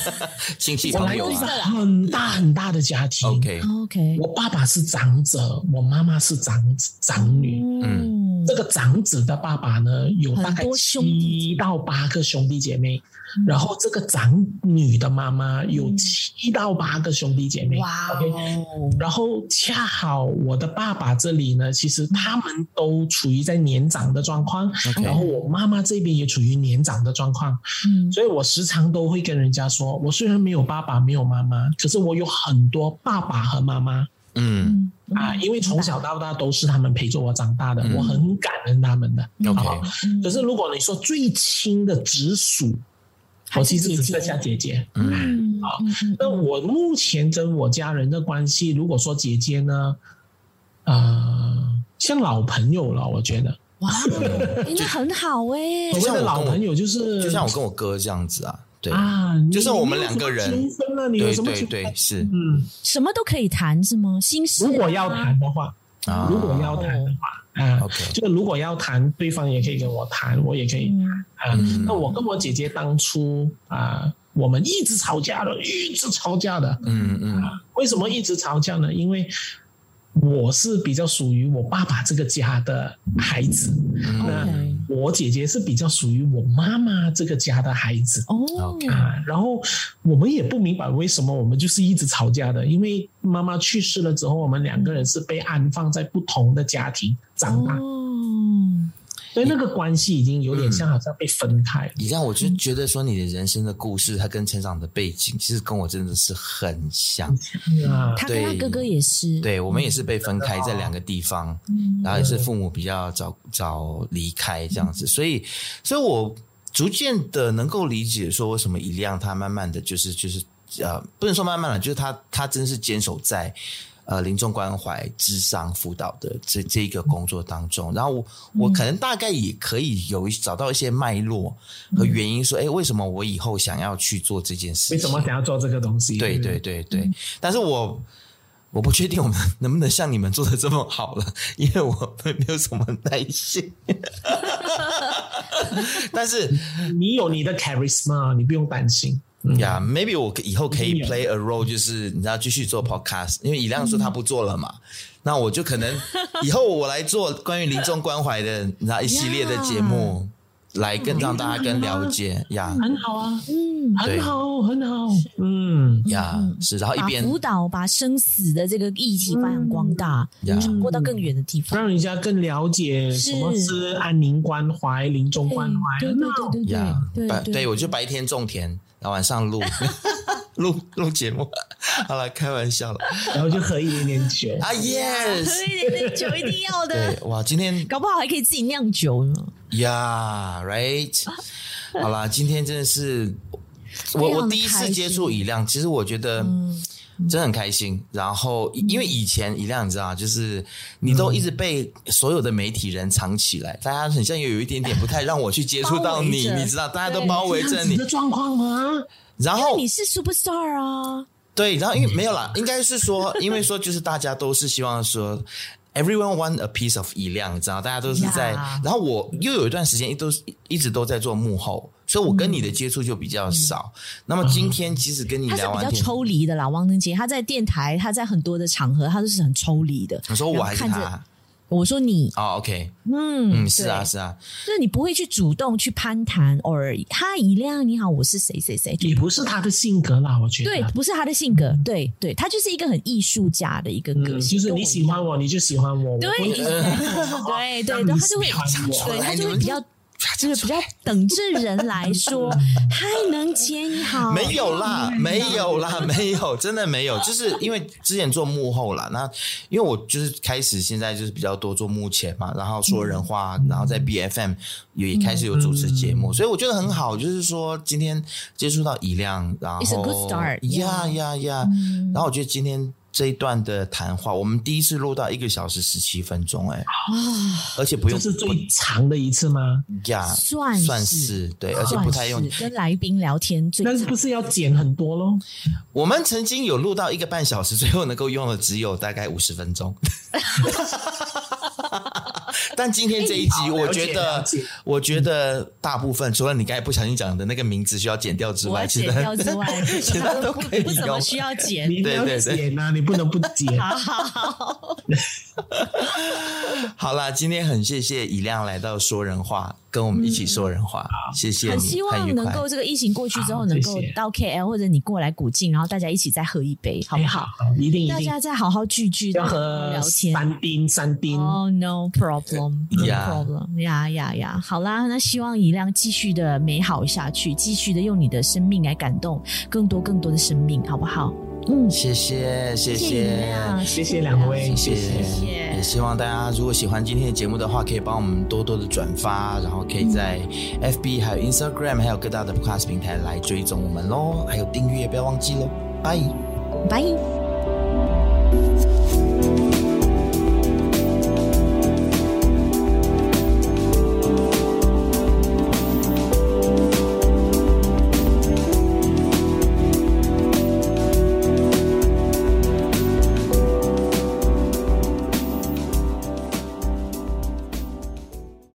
亲戚我来自一个朋友啊很大很大的家庭。，OK，OK，我爸爸是长者，我妈妈是长长女。嗯，这个长子的爸爸呢，有大概七到八个兄弟姐妹，然后这个长女的妈妈有七到八个兄弟姐妹。哇哦，然后恰好我的爸爸这里呢，其实他们都处于在年长的状况然后我妈妈这边也处于年长的状况，嗯。所以我时常都会跟人家说，我虽然没有爸爸，没有妈妈，可是我有很多爸爸和妈妈嗯。嗯啊，因为从小到大都是他们陪着我长大的，嗯。我很感恩他们的。，OK，可是如果你说最亲的直属，我其实只剩下姐姐。嗯。嗯好那我目前跟我家人的关系，如果说姐姐呢，呃，像老朋友了，我觉得。哇，哎那很好哎所，谓的就像我跟我老朋友就是就像我跟我哥这样子啊，对，啊，就是我们两个人对对对，是。嗯，什么都可以谈是吗？心事啊。如果要谈的话，啊。如果要谈的话，啊 OK 就是如果要谈，对方也可以跟我谈，我也可以嗯。啊。嗯。那我跟我姐姐当初啊，我们一直吵架的，一直吵架的。嗯嗯。为什么一直吵架呢？因为我是比较属于我爸爸这个家的孩子，嗯。那我姐姐是比较属于我妈妈这个家的孩子。哦。啊，然后我们也不明白为什么我们就是一直吵架的，因为妈妈去世了之后，我们两个人是被安放在不同的家庭长大，哦，所以那个关系已经有点像好像被分开了。你这样我就觉得说你的人生的故事，它跟成长的背景，其实跟我真的是很像。啊，他跟他哥哥也是，对，我们也是被分开在两个地方，嗯。然后也是父母比较早早离开这样子，所以，所以我逐渐的能够理解说，为什么以亮他慢慢的就是就是呃，不能说慢慢了，就是他他真是坚守在呃临终关怀、智商辅导的这这一个工作当中，然后我我可能大概也可以有一找到一些脉络和原因，说，哎，为什么我以后想要去做这件事情？为什么想要做这个东西？对对对对，但是我我不确定我们能不能像你们做的这么好了，因为我没有什么耐心。但是你有你的 charisma，你不用担心。嗯。呀、yeah,，maybe 我以后可以 play a role，就是你知道继续做 podcast，因为以亮说他不做了嘛，那我就可能以后我来做关于临终关怀的，你知道一系列的节目，来更让大家更了解呀。很好啊，嗯，很好，很好。嗯，呀，是，然后一把边辅导、把生死的这个议题发扬光大，呀传播到更远的地方。让人家更了解什么是安宁关怀、临终关怀。对对对对呀，对白对我就白天种田，然后晚上录 录录节目，好了，开玩笑了。然后就喝一点点酒。啊，yes，喝一点点酒一定要的，对，哇，今天搞不好还可以自己酿酒呢。呀、yeah,，right，好啦，今天真的是我我第一次接触以亮，其实我觉得真的很开心。然后因为以前以亮，你知道，就是你都一直被所有的媒体人藏起来，大家很像有有一点点不太让我去接触到你，你知道，大家都包围着你的状况吗？然后你是 superstar 啊，对，然后因为没有啦，应该是说，因为说就是大家都是希望说。Everyone want a piece of 以亮，你知道，大家都是在。然后我又有一段时间一都一直都在做幕后，所以我跟你的接触就比较少。嗯、那么今天其实跟你聊完天，他是比较抽离的啦，汪登杰。他在电台，他在很多的场合，他都是很抽离的。你说我还是他？我说你。哦、oh,，OK，嗯嗯，是啊是啊，就是你不会去主动去攀谈偶尔。他一亮你好，我是谁谁谁，也不是他的性格啦，我觉得。对，不是他的性格，对对，他就是一个很艺术家的一个个性，嗯、就是你喜欢我，你就喜欢我，对对对对，他就会，对他就会比较。就是比较等着人来说，还，能杰你好，没有啦，没有啦，没有，真的没有，就是因为之前做幕后啦，那因为我就是开始现在就是比较多做幕前嘛，然后说人话，然后在 BFM 也开始有主持节目，所以我觉得很好，就是说今天接触到以亮，然后 It's a good start，呀呀呀，然后我觉得今天。这一段的谈话，我们第一次录到一个小时十七分钟，哎，而且不用，这是最长的一次吗？呀，算算是对，而且不太用跟来宾聊天最，那是不是要剪很多咯？我们曾经有录到一个半小时，最后能够用的只有大概五十分钟。但今天这一集，我觉得，我觉得大部分除了你刚才不小心讲的那个名字需要剪掉之外，其他之外，其他都可以用。不怎么需要剪，对对对，剪啊，你不能不剪。好 好好，好啦，今天很谢谢以亮来到说人话，跟我们一起说人话，谢谢。很希望能够这个疫情过去之后，能够到 KL 或者你过来古晋，然后大家一起再喝一杯，好不好？一定一定，大家再好好聚聚，要喝聊天。三丁三丁，Oh no problem，No problem，呀呀呀！好啦，那希望以亮继续的美好下去，继续的用你的生命来感动更多更多的生命，好不好？嗯，谢谢谢谢谢谢。两位，谢谢。谢谢。也希望大家如果喜欢今天的节目的话，可以帮我们多多的转发，然后可以在 FB 还有 Instagram 还有各大的 Podcast 平台来追踪我们喽，还有订阅不要忘记喽，拜。拜。